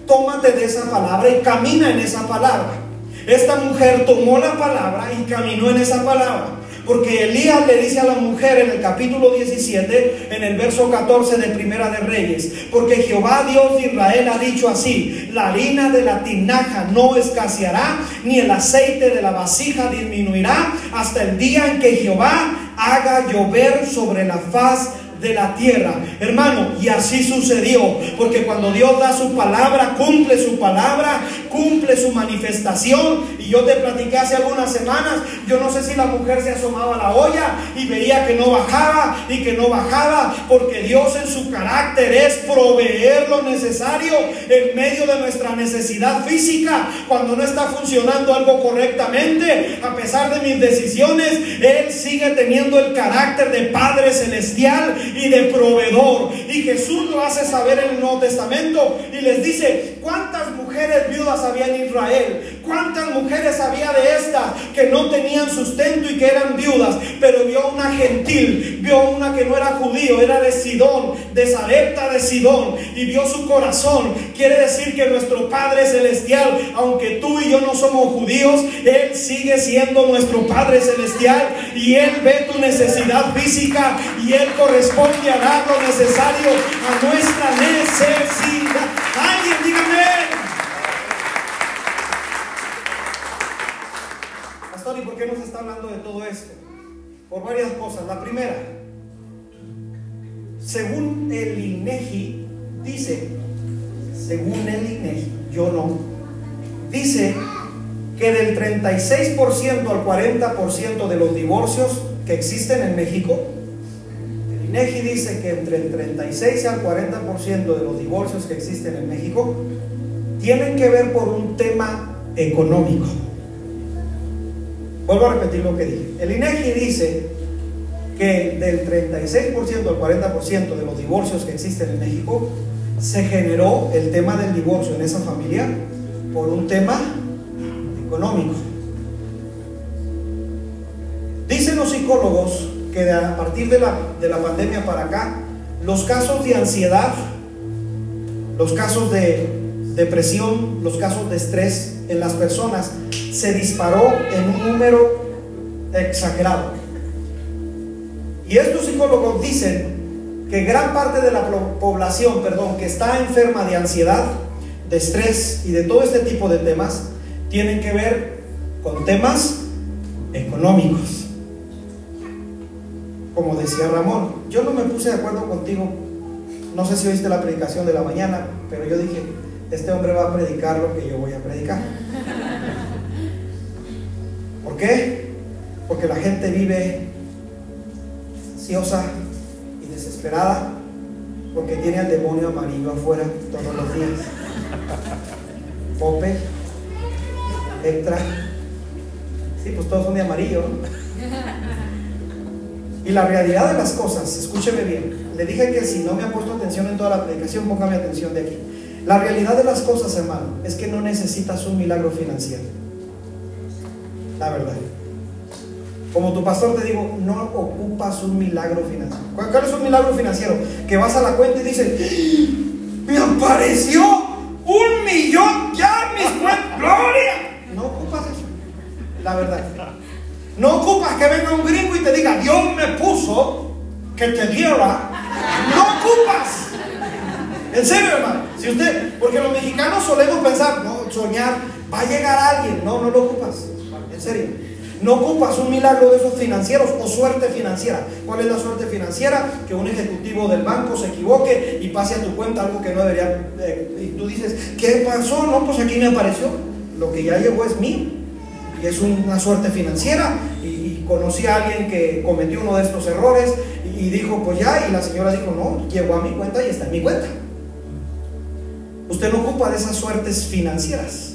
Tómate de esa palabra y camina en esa palabra. Esta mujer tomó la palabra y caminó en esa palabra. Porque Elías le dice a la mujer en el capítulo 17, en el verso 14 de Primera de Reyes, porque Jehová Dios de Israel ha dicho así, la harina de la tinaja no escaseará, ni el aceite de la vasija disminuirá, hasta el día en que Jehová haga llover sobre la faz de la tierra. Hermano, y así sucedió, porque cuando Dios da su palabra, cumple su palabra, cumple su manifestación. Y yo te platiqué hace algunas semanas, yo no sé si la mujer se asomaba a la olla y veía que no bajaba y que no bajaba, porque Dios en su carácter es proveer lo necesario en medio de nuestra necesidad física. Cuando no está funcionando algo correctamente, a pesar de mis decisiones, Él sigue teniendo el carácter de Padre Celestial y de proveedor. Y Jesús lo hace saber en el Nuevo Testamento y les dice, ¿cuántas mujeres viudas había en Israel? ¿Cuántas mujeres había de estas que no tenían sustento y que eran viudas? Pero vio una gentil, vio una que no era judío, era de Sidón, de Sarepta de Sidón, y vio su corazón. Quiere decir que nuestro Padre Celestial, aunque tú y yo no somos judíos, Él sigue siendo nuestro Padre Celestial y Él ve tu necesidad física y Él corresponde responde a lo necesario a nuestra necesidad. Alguien dígame. Pastor, ¿y por qué nos está hablando de todo esto? Por varias cosas. La primera, según el INEGI, dice, según el INEGI, yo no, dice que del 36% al 40% de los divorcios que existen en México, INEGI dice que entre el 36 y el 40% de los divorcios que existen en México tienen que ver por un tema económico. Vuelvo a repetir lo que dije. El INEGI dice que del 36% al 40% de los divorcios que existen en México se generó el tema del divorcio en esa familia por un tema económico. Dicen los psicólogos que a partir de la, de la pandemia para acá, los casos de ansiedad, los casos de depresión, los casos de estrés en las personas se disparó en un número exagerado. Y estos psicólogos dicen que gran parte de la población, perdón, que está enferma de ansiedad, de estrés y de todo este tipo de temas, tienen que ver con temas económicos como decía Ramón, yo no me puse de acuerdo contigo, no sé si oíste la predicación de la mañana, pero yo dije, este hombre va a predicar lo que yo voy a predicar. (laughs) ¿Por qué? Porque la gente vive ansiosa y desesperada porque tiene al demonio amarillo afuera todos los días. Pope, Electra, sí, pues todos son de amarillo. Y la realidad de las cosas, escúcheme bien, le dije que si no me ha puesto atención en toda la predicación, póngame atención de aquí. La realidad de las cosas, hermano, es que no necesitas un milagro financiero. La verdad. Como tu pastor te digo, no ocupas un milagro financiero. ¿Cuál es un milagro financiero? Que vas a la cuenta y dices, ¡Ah! me apareció diga, Dios me puso que te diera, no ocupas. En serio, hermano. Si usted, porque los mexicanos solemos pensar, no, soñar, va a llegar alguien. No, no lo ocupas. En serio. No ocupas un milagro de esos financieros o suerte financiera. ¿Cuál es la suerte financiera? Que un ejecutivo del banco se equivoque y pase a tu cuenta algo que no debería. Eh, y tú dices, ¿qué pasó? No, pues aquí me apareció. Lo que ya llegó es mío. Y es una suerte financiera. Conocí a alguien que cometió uno de estos errores y dijo, pues ya. Y la señora dijo, no, llegó a mi cuenta y está en mi cuenta. Usted no ocupa de esas suertes financieras.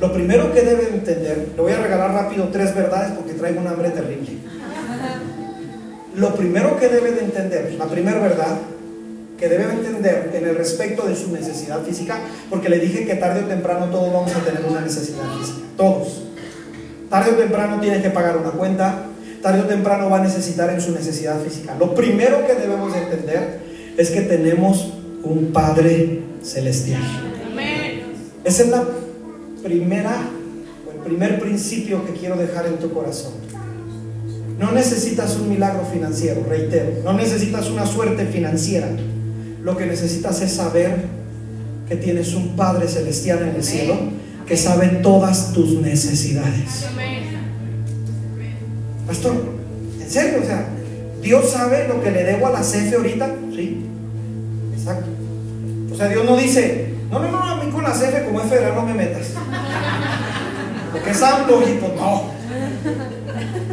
Lo primero que debe entender, le voy a regalar rápido tres verdades porque traigo un hambre terrible. Lo primero que debe de entender, la primera verdad que debe entender en el respecto de su necesidad física, porque le dije que tarde o temprano todos vamos a tener una necesidad física, todos. Tarde o temprano tiene que pagar una cuenta, tarde o temprano va a necesitar en su necesidad física. Lo primero que debemos de entender es que tenemos un Padre celestial. Esa es la primera o el primer principio que quiero dejar en tu corazón. No necesitas un milagro financiero, reitero, no necesitas una suerte financiera. Lo que necesitas es saber que tienes un Padre celestial en el cielo que sabe todas tus necesidades. Pastor, ¿en serio? O sea, Dios sabe lo que le debo a la CFE ahorita. Sí, exacto. O sea, Dios no dice, no, no, no, a mí con la CFE como es federal no me metas. Porque es amplio y no.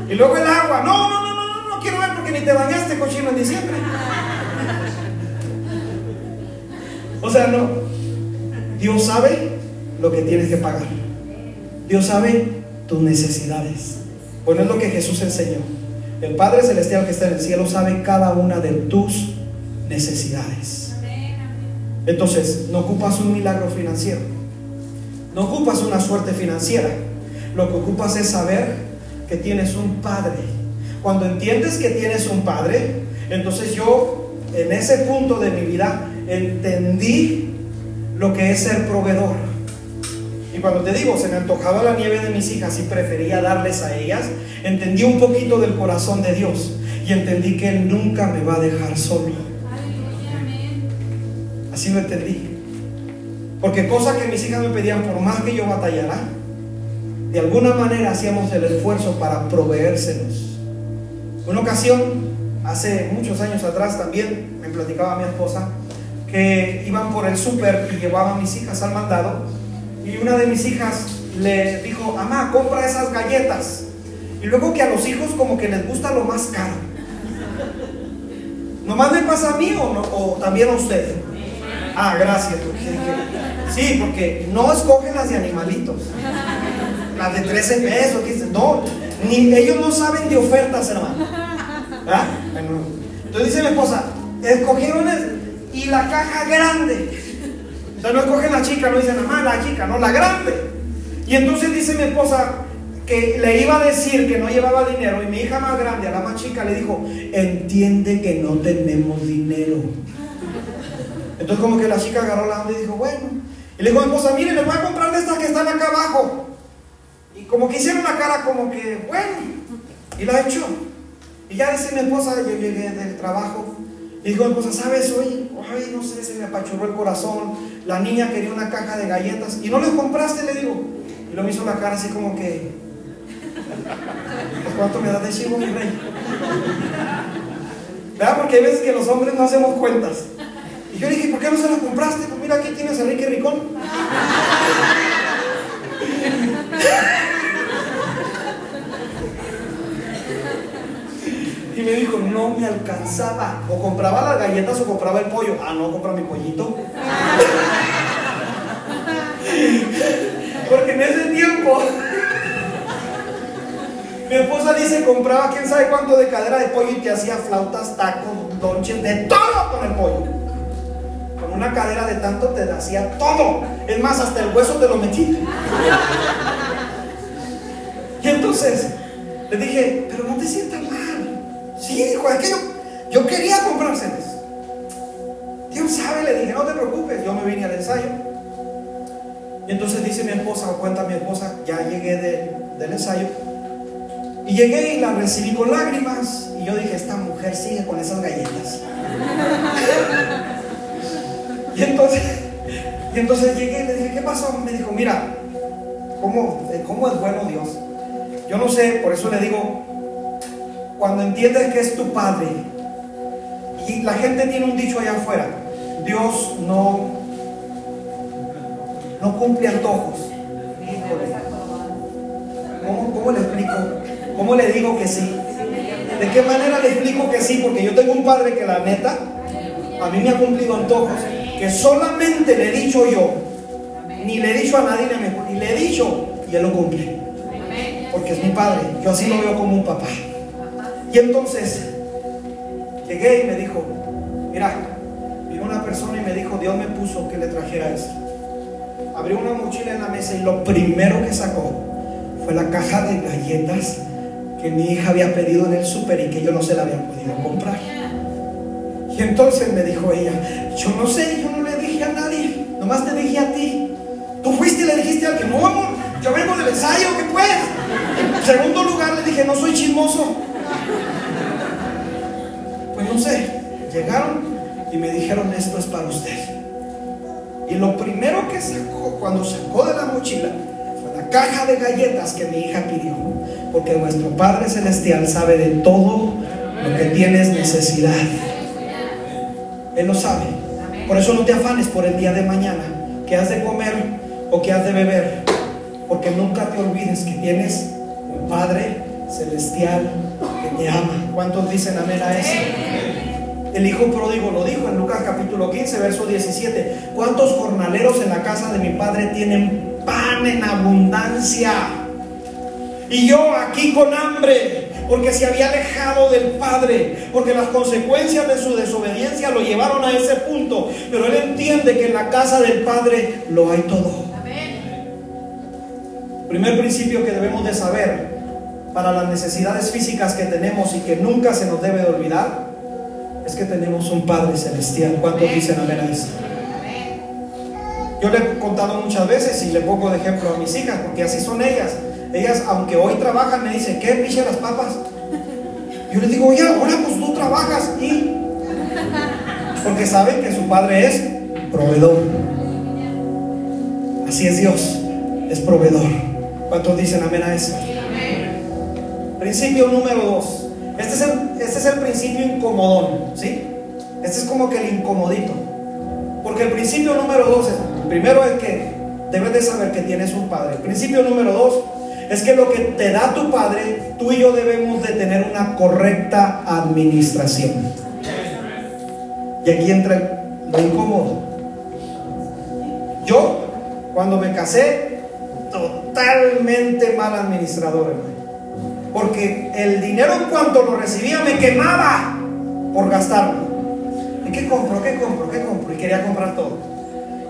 Y luego el agua, no, no, no, no, no, no quiero ver porque ni te bañaste cochino en diciembre. O sea, no. Dios sabe lo que tienes que pagar. Dios sabe tus necesidades. Bueno, es lo que Jesús enseñó. El Padre Celestial que está en el cielo sabe cada una de tus necesidades. Entonces, no ocupas un milagro financiero. No ocupas una suerte financiera. Lo que ocupas es saber que tienes un padre. Cuando entiendes que tienes un padre, entonces yo en ese punto de mi vida entendí lo que es ser proveedor. Y cuando te digo, se me antojaba la nieve de mis hijas y prefería darles a ellas, entendí un poquito del corazón de Dios y entendí que Él nunca me va a dejar solo. Así lo entendí. Porque cosa que mis hijas me pedían, por más que yo batallara, de alguna manera hacíamos el esfuerzo para proveérselos. Una ocasión, hace muchos años atrás también, me platicaba mi esposa, que iban por el súper y llevaban a mis hijas al mandado. Y una de mis hijas le dijo, mamá, compra esas galletas. Y luego que a los hijos como que les gusta lo más caro. ¿Nomás me pasa a mí o, no, o también a usted? Ah, gracias. sí, porque no escogen las de animalitos. Las de 13 pesos. No, ni ellos no saben de ofertas, hermano. ¿Ah? entonces dice mi esposa, escogieron y la caja grande. Sea, no escogen la chica, no dicen, mamá, la chica, no, la grande. Y entonces dice mi esposa que le iba a decir que no llevaba dinero y mi hija más grande, a la más chica, le dijo, entiende que no tenemos dinero. Entonces como que la chica agarró la onda y dijo, bueno. Y le dijo a mi esposa, mire, le voy a comprar de estas que están acá abajo. Y como que hicieron la cara como que, bueno. Y la echó. Y ya dice mi esposa, yo llegué del trabajo. Y dijo mi esposa, ¿sabes hoy? Ay, no sé, se me apachurró el corazón. La niña quería una caja de galletas. ¿Y no les compraste? Le digo. Y lo me hizo la cara así como que... Pues, ¿Cuánto me da de chivo, mi rey? ¿Verdad? Porque hay veces que los hombres no hacemos cuentas. Y yo dije, ¿por qué no se la compraste? Pues mira, aquí tienes a Ricky Ricón. Y me dijo, no me alcanzaba. O compraba las galletas o compraba el pollo. Ah, no, compra mi pollito. Porque en ese tiempo, mi esposa dice, compraba quién sabe cuánto de cadera de pollo y te hacía flautas, tacos, donches, de todo con el pollo una cadera de tanto te hacía todo. Es más, hasta el hueso te lo metí. Y entonces le dije, pero no te sientas mal. Sí, dijo, es que yo, quería comprárseles. Dios sabe, le dije, no te preocupes. Yo me vine al ensayo. Y entonces dice mi esposa, o cuenta mi esposa, ya llegué del ensayo. Y llegué y la recibí con lágrimas. Y yo dije, esta mujer sigue con esas galletas. (laughs) y entonces, y entonces llegué y le dije, ¿qué pasó? Me dijo, mira, ¿cómo, ¿cómo es bueno Dios? Yo no sé, por eso le digo, cuando entiendes que es tu Padre, y la gente tiene un dicho allá afuera, Dios no, no cumple antojos. ¿Cómo, ¿Cómo le explico? ¿Cómo le digo que sí? ¿De qué manera le explico que sí? Porque yo tengo un padre que la neta, a mí me ha cumplido antojos, que solamente le he dicho yo, ni le he dicho a nadie, ni le he dicho, y él lo cumple. Porque es mi padre, yo así lo veo como un papá. Y entonces llegué y me dijo, mira, vino una persona y me dijo, Dios me puso que le trajera esto. Abrió una mochila en la mesa y lo primero que sacó fue la caja de galletas que mi hija había pedido en el súper y que yo no se la había podido comprar. Y entonces me dijo ella, yo no sé, yo no le dije a nadie, nomás te dije a ti. Tú fuiste y le dijiste a alguien, no amor, yo vengo del ensayo, ¿qué pues? En segundo lugar le dije, no soy chismoso. Pues no sé, llegaron y me dijeron, esto es para usted. Y lo primero que sacó, cuando sacó de la mochila, fue la caja de galletas que mi hija pidió porque nuestro Padre Celestial sabe de todo lo que tienes necesidad. Él lo sabe. Por eso no te afanes por el día de mañana, que has de comer o que has de beber, porque nunca te olvides que tienes un Padre Celestial que te ama. ¿Cuántos dicen amén a eso? El hijo pródigo lo dijo en Lucas capítulo 15, verso 17. ¿Cuántos jornaleros en la casa de mi padre tienen pan en abundancia? Y yo aquí con hambre, porque se había alejado del Padre, porque las consecuencias de su desobediencia lo llevaron a ese punto. Pero él entiende que en la casa del Padre lo hay todo. Primer principio que debemos de saber para las necesidades físicas que tenemos y que nunca se nos debe de olvidar es que tenemos un Padre celestial. ¿Cuántos dicen amén a eso? Yo le he contado muchas veces y le pongo de ejemplo a mis hijas, porque así son ellas. Ellas, aunque hoy trabajan, me dicen, ¿qué piche las papas? Yo les digo, oye, ahora pues tú trabajas y... Porque saben que su padre es proveedor. Así es Dios, es proveedor. ¿Cuántos dicen amén a eso? Principio número dos. Este es, el, este es el principio incomodón, ¿sí? Este es como que el incomodito. Porque el principio número dos, es, primero es que debes de saber que tienes un padre. El principio número dos es que lo que te da tu Padre, tú y yo debemos de tener una correcta administración. Y aquí entra lo incómodo. Yo, cuando me casé, totalmente mal administrador, hermano. Porque el dinero en cuanto lo recibía me quemaba por gastarlo. ¿Y qué compro? ¿Qué compro? ¿Qué compro? Y quería comprar todo.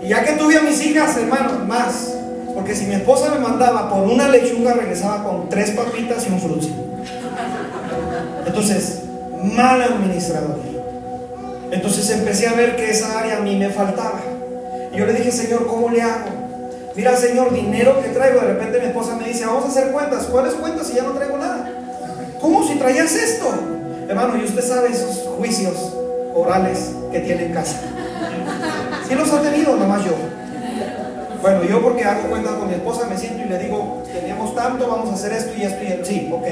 Y ya que tuve a mis hijas, hermano, más, porque si mi esposa me mandaba por una lechuga, regresaba con tres papitas y un frutzi. Entonces, mal administrador. Entonces empecé a ver que esa área a mí me faltaba. Y yo le dije, Señor, ¿cómo le hago? Mira, Señor, dinero que traigo. De repente mi esposa me dice, vamos a hacer cuentas. ¿Cuáles cuentas si ya no traigo nada? ¿Cómo si traías esto? Hermano, y usted sabe esos juicios orales que tiene en casa. Si los ha tenido, nomás yo. Bueno, yo porque hago cuentas con mi esposa me siento y le digo, teníamos tanto, vamos a hacer esto y esto y esto. Sí, ok.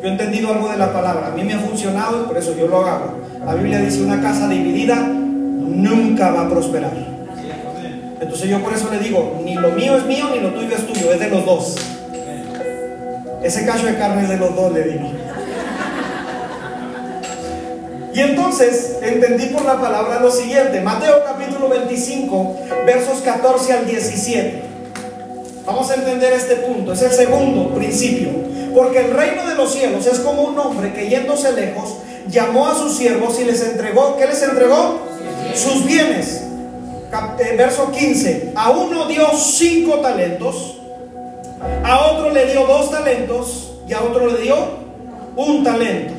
Yo he entendido algo de la palabra, a mí me ha funcionado y por eso yo lo hago. La Biblia dice, una casa dividida nunca va a prosperar. Entonces yo por eso le digo, ni lo mío es mío, ni lo tuyo es tuyo, es de los dos. Ese cacho de carne es de los dos, le digo. Y entonces entendí por la palabra lo siguiente, Mateo capítulo 25, versos 14 al 17. Vamos a entender este punto, es el segundo principio. Porque el reino de los cielos es como un hombre que yéndose lejos, llamó a sus siervos y les entregó, ¿qué les entregó? Sus bienes. Eh, verso 15, a uno dio cinco talentos, a otro le dio dos talentos y a otro le dio un talento.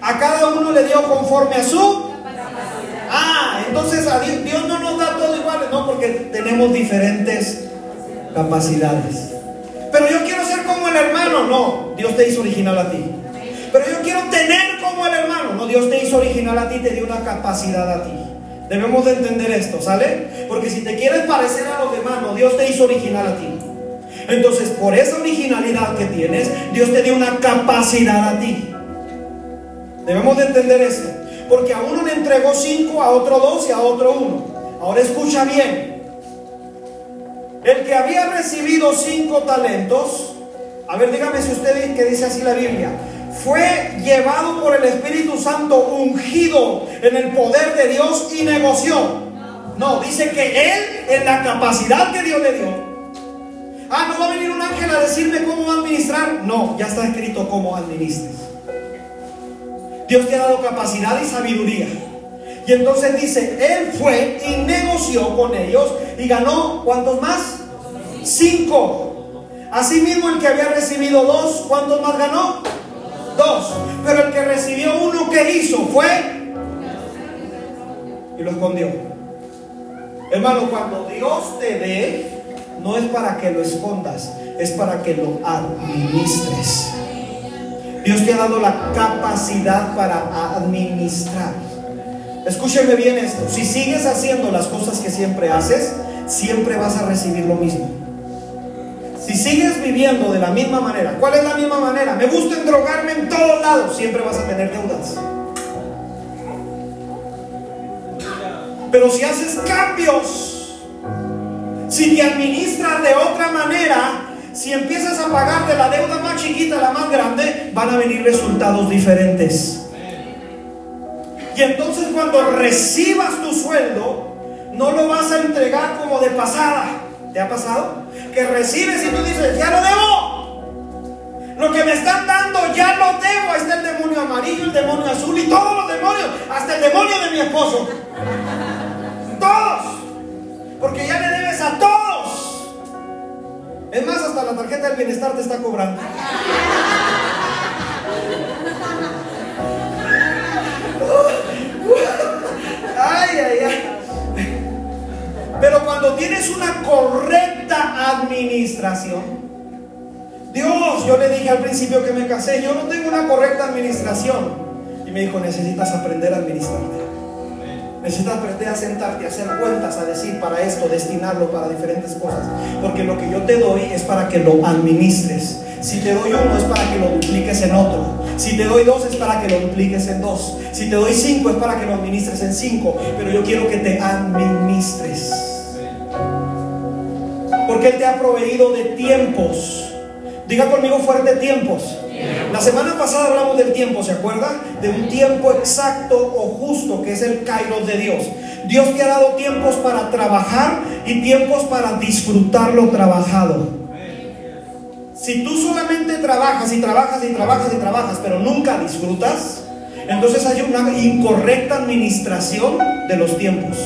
A cada uno le dio conforme a su... Ah, entonces a Dios, Dios no nos da todo igual, no, porque tenemos diferentes capacidades. Pero yo quiero ser como el hermano, no. Dios te hizo original a ti. Pero yo quiero tener como el hermano. No, Dios te hizo original a ti, te dio una capacidad a ti. Debemos de entender esto, ¿sale? Porque si te quieres parecer a los demás, no, Dios te hizo original a ti. Entonces, por esa originalidad que tienes, Dios te dio una capacidad a ti. Debemos de entender esto. Porque a uno le entregó cinco, a otro dos y a otro uno. Ahora escucha bien. El que había recibido cinco talentos, a ver, dígame si usted que dice así la Biblia, fue llevado por el Espíritu Santo ungido en el poder de Dios y negoció. No, dice que él en la capacidad que Dios le dio. Ah, no va a venir un ángel a decirme cómo administrar. No, ya está escrito cómo administres. Dios te ha dado capacidad y sabiduría. Y entonces dice, él fue y negoció con ellos y ganó, ¿cuántos más? Cinco. Asimismo el que había recibido dos, ¿cuántos más ganó? Dos. Pero el que recibió uno, ¿qué hizo? Fue y lo escondió. Hermano, cuando Dios te dé, no es para que lo escondas, es para que lo administres. Dios te ha dado la capacidad para administrar. Escúcheme bien esto. Si sigues haciendo las cosas que siempre haces, siempre vas a recibir lo mismo. Si sigues viviendo de la misma manera, ¿cuál es la misma manera? Me gusta drogarme en todos lados, siempre vas a tener deudas. Pero si haces cambios, si te administras de otra manera, si empiezas a pagar de la deuda más chiquita a la más grande, van a venir resultados diferentes. Y entonces cuando recibas tu sueldo, no lo vas a entregar como de pasada. ¿Te ha pasado? Que recibes y tú dices, ya lo debo. Lo que me están dando ya lo debo. Ahí está el demonio amarillo, el demonio azul y todos los demonios. Hasta el demonio de mi esposo. Todos. Porque ya le debes a todos. Es más, hasta la tarjeta del bienestar te está cobrando. Ay, ay, ay. Pero cuando tienes una correcta administración, Dios, yo le dije al principio que me casé, yo no tengo una correcta administración. Y me dijo, necesitas aprender a administrarte. Necesitas aprender a sentarte, a hacer cuentas, a decir para esto, destinarlo para diferentes cosas. Porque lo que yo te doy es para que lo administres. Si te doy uno es para que lo dupliques en otro. Si te doy dos es para que lo dupliques en dos. Si te doy cinco es para que lo administres en cinco. Pero yo quiero que te administres. Porque Él te ha proveído de tiempos. Diga conmigo fuerte tiempos. La semana pasada hablamos del tiempo, ¿se acuerdan? De un tiempo exacto o justo que es el kairos de Dios. Dios te ha dado tiempos para trabajar y tiempos para disfrutar lo trabajado. Si tú solamente trabajas y trabajas y trabajas y trabajas, pero nunca disfrutas, entonces hay una incorrecta administración de los tiempos.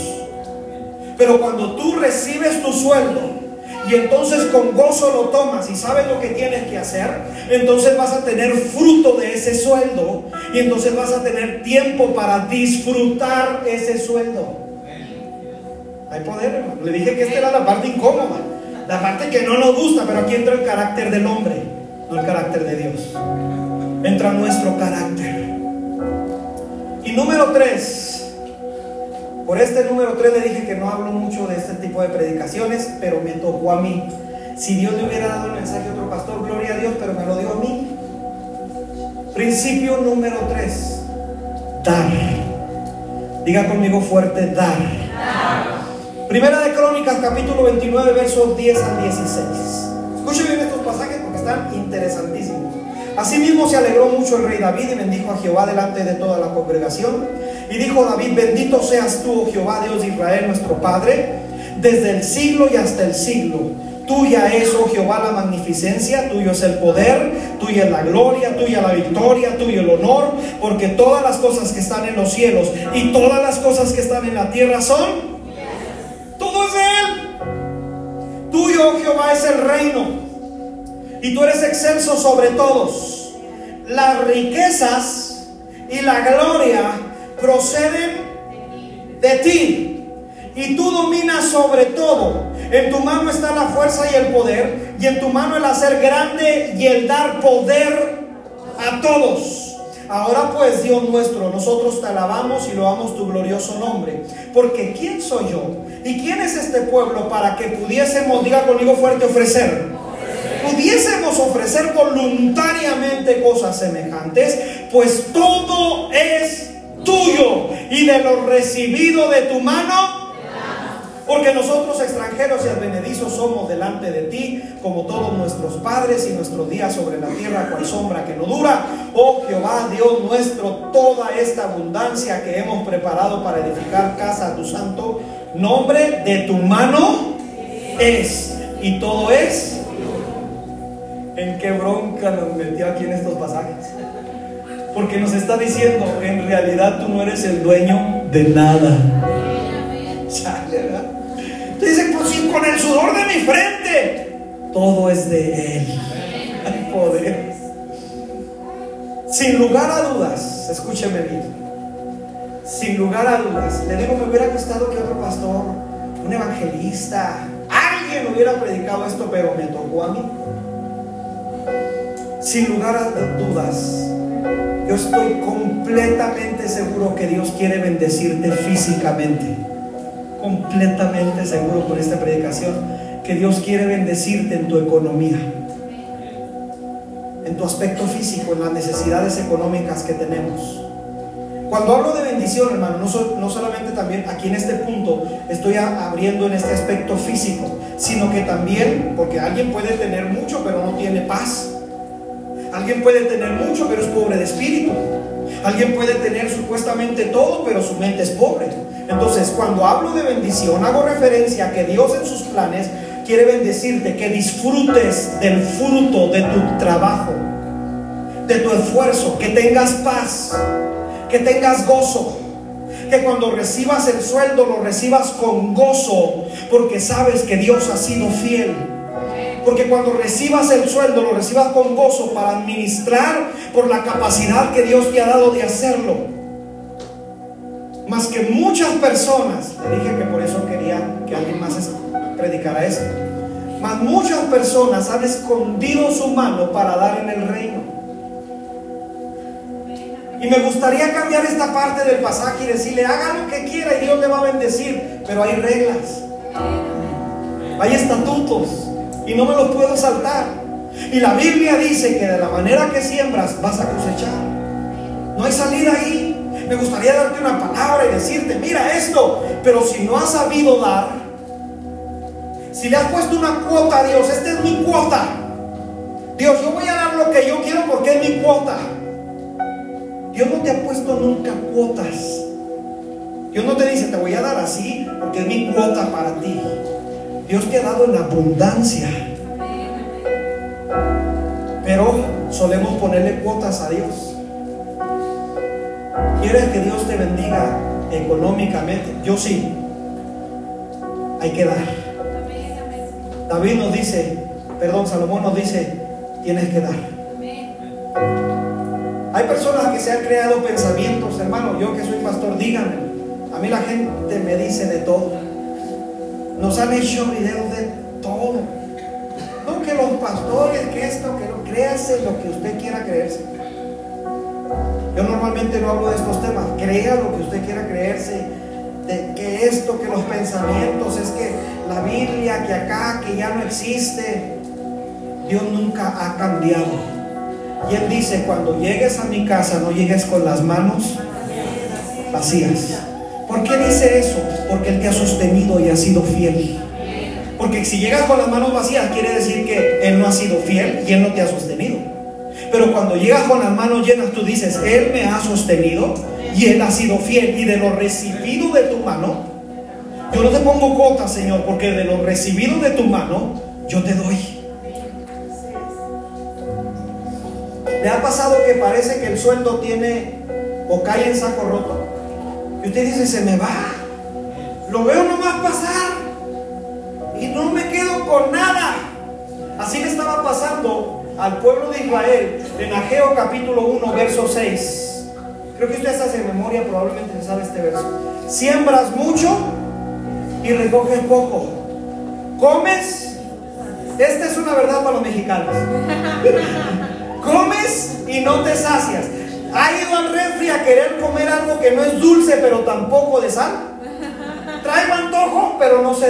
Pero cuando tú recibes tu sueldo y entonces con gozo lo tomas y sabes lo que tienes que hacer, entonces vas a tener fruto de ese sueldo y entonces vas a tener tiempo para disfrutar ese sueldo. Hay poder, hermano. Le dije que esta era la parte incómoda, la parte que no nos gusta, pero aquí entra el carácter del hombre, no el carácter de Dios. Entra nuestro carácter. Y número tres, por este número 3 le dije que no hablo mucho de este tipo de predicaciones, pero me tocó a mí. Si Dios le hubiera dado el mensaje a otro pastor, gloria a Dios, pero me lo dio a mí. Principio número 3. Dar. Diga conmigo fuerte, dar. Primera de Crónicas, capítulo 29, versos 10 al 16. Escuchen bien estos pasajes porque están interesantísimos. Asimismo se alegró mucho el rey David y bendijo a Jehová delante de toda la congregación. Y dijo David, bendito seas tú, oh Jehová, Dios de Israel, nuestro Padre, desde el siglo y hasta el siglo. Tuya es, oh Jehová, la magnificencia, tuyo es el poder, tuya es la gloria, tuya la victoria, tuyo el honor, porque todas las cosas que están en los cielos y todas las cosas que están en la tierra son, Tuyo, oh Jehová, es el reino, y tú eres excelso sobre todos. Las riquezas y la gloria proceden de ti y tú dominas sobre todo. En tu mano está la fuerza y el poder, y en tu mano el hacer grande y el dar poder a todos. Ahora pues, Dios nuestro, nosotros te alabamos y loamos tu glorioso nombre. Porque ¿quién soy yo? ¿Y quién es este pueblo para que pudiésemos, diga conmigo fuerte, ofrecer? Pudiésemos ofrecer voluntariamente cosas semejantes, pues todo es tuyo y de lo recibido de tu mano porque nosotros extranjeros y advenedizos somos delante de ti, como todos nuestros padres y nuestros días sobre la tierra, cual sombra que no dura. Oh Jehová, Dios nuestro, toda esta abundancia que hemos preparado para edificar casa a tu santo nombre, de tu mano es. Y todo es. ¿En qué bronca nos metió aquí en estos pasajes? Porque nos está diciendo, en realidad tú no eres el dueño de nada. Te dice, pues si con el sudor de mi frente, todo es de Él. Hay poder. Sin lugar a dudas, escúcheme bien. Sin lugar a dudas, le digo, me hubiera gustado que otro pastor, un evangelista, alguien hubiera predicado esto, pero me tocó a mí. Sin lugar a dudas, yo estoy completamente seguro que Dios quiere bendecirte físicamente completamente seguro por esta predicación que Dios quiere bendecirte en tu economía, en tu aspecto físico, en las necesidades económicas que tenemos. Cuando hablo de bendición, hermano, no, no solamente también aquí en este punto estoy abriendo en este aspecto físico, sino que también, porque alguien puede tener mucho pero no tiene paz. Alguien puede tener mucho pero es pobre de espíritu. Alguien puede tener supuestamente todo pero su mente es pobre. Entonces, cuando hablo de bendición, hago referencia a que Dios en sus planes quiere bendecirte, que disfrutes del fruto de tu trabajo, de tu esfuerzo, que tengas paz, que tengas gozo, que cuando recibas el sueldo lo recibas con gozo, porque sabes que Dios ha sido fiel. Porque cuando recibas el sueldo lo recibas con gozo para administrar por la capacidad que Dios te ha dado de hacerlo. Más que muchas personas, le dije que por eso quería que alguien más predicara esto. Más muchas personas han escondido su mano para dar en el reino. Y me gustaría cambiar esta parte del pasaje y decirle, haga lo que quiera y Dios le va a bendecir. Pero hay reglas, hay estatutos y no me los puedo saltar. Y la Biblia dice que de la manera que siembras vas a cosechar. No hay salida ahí. Me gustaría darte una palabra y decirte, mira esto, pero si no has sabido dar, si le has puesto una cuota a Dios, esta es mi cuota. Dios, yo voy a dar lo que yo quiero porque es mi cuota. Dios no te ha puesto nunca cuotas. Dios no te dice, te voy a dar así porque es mi cuota para ti. Dios te ha dado en abundancia. Pero solemos ponerle cuotas a Dios. ¿Quieres que Dios te bendiga económicamente? Yo sí. Hay que dar. David nos dice, perdón, Salomón nos dice, tienes que dar. Hay personas que se han creado pensamientos, hermano, yo que soy pastor, díganme. A mí la gente me dice de todo. Nos han hecho videos de todo. No que los pastores, que esto, que lo créase lo que usted quiera creerse. Yo normalmente no hablo de estos temas. Crea lo que usted quiera creerse. De que esto, que los pensamientos, es que la Biblia, que acá, que ya no existe. Dios nunca ha cambiado. Y Él dice, cuando llegues a mi casa, no llegues con las manos vacías. ¿Por qué dice eso? Porque Él te ha sostenido y ha sido fiel. Porque si llegas con las manos vacías, quiere decir que Él no ha sido fiel y Él no te ha sostenido. Pero cuando llegas con las manos llenas, tú dices, Él me ha sostenido y Él ha sido fiel. Y de lo recibido de tu mano, yo no te pongo cuota, Señor, porque de lo recibido de tu mano, yo te doy. ¿Le ha pasado que parece que el sueldo tiene o cae en saco roto? Y usted dice, se me va. Lo veo nomás pasar. Y no me quedo con nada. Así le estaba pasando al pueblo de Israel en Ageo capítulo 1, verso 6. Creo que usted hace memoria, probablemente sabe este verso. Siembras mucho y recoges poco. Comes, esta es una verdad para los mexicanos. (laughs) Comes y no te sacias. ¿Ha ido al refri a querer comer algo que no es dulce pero tampoco de sal? Traigo antojo pero no se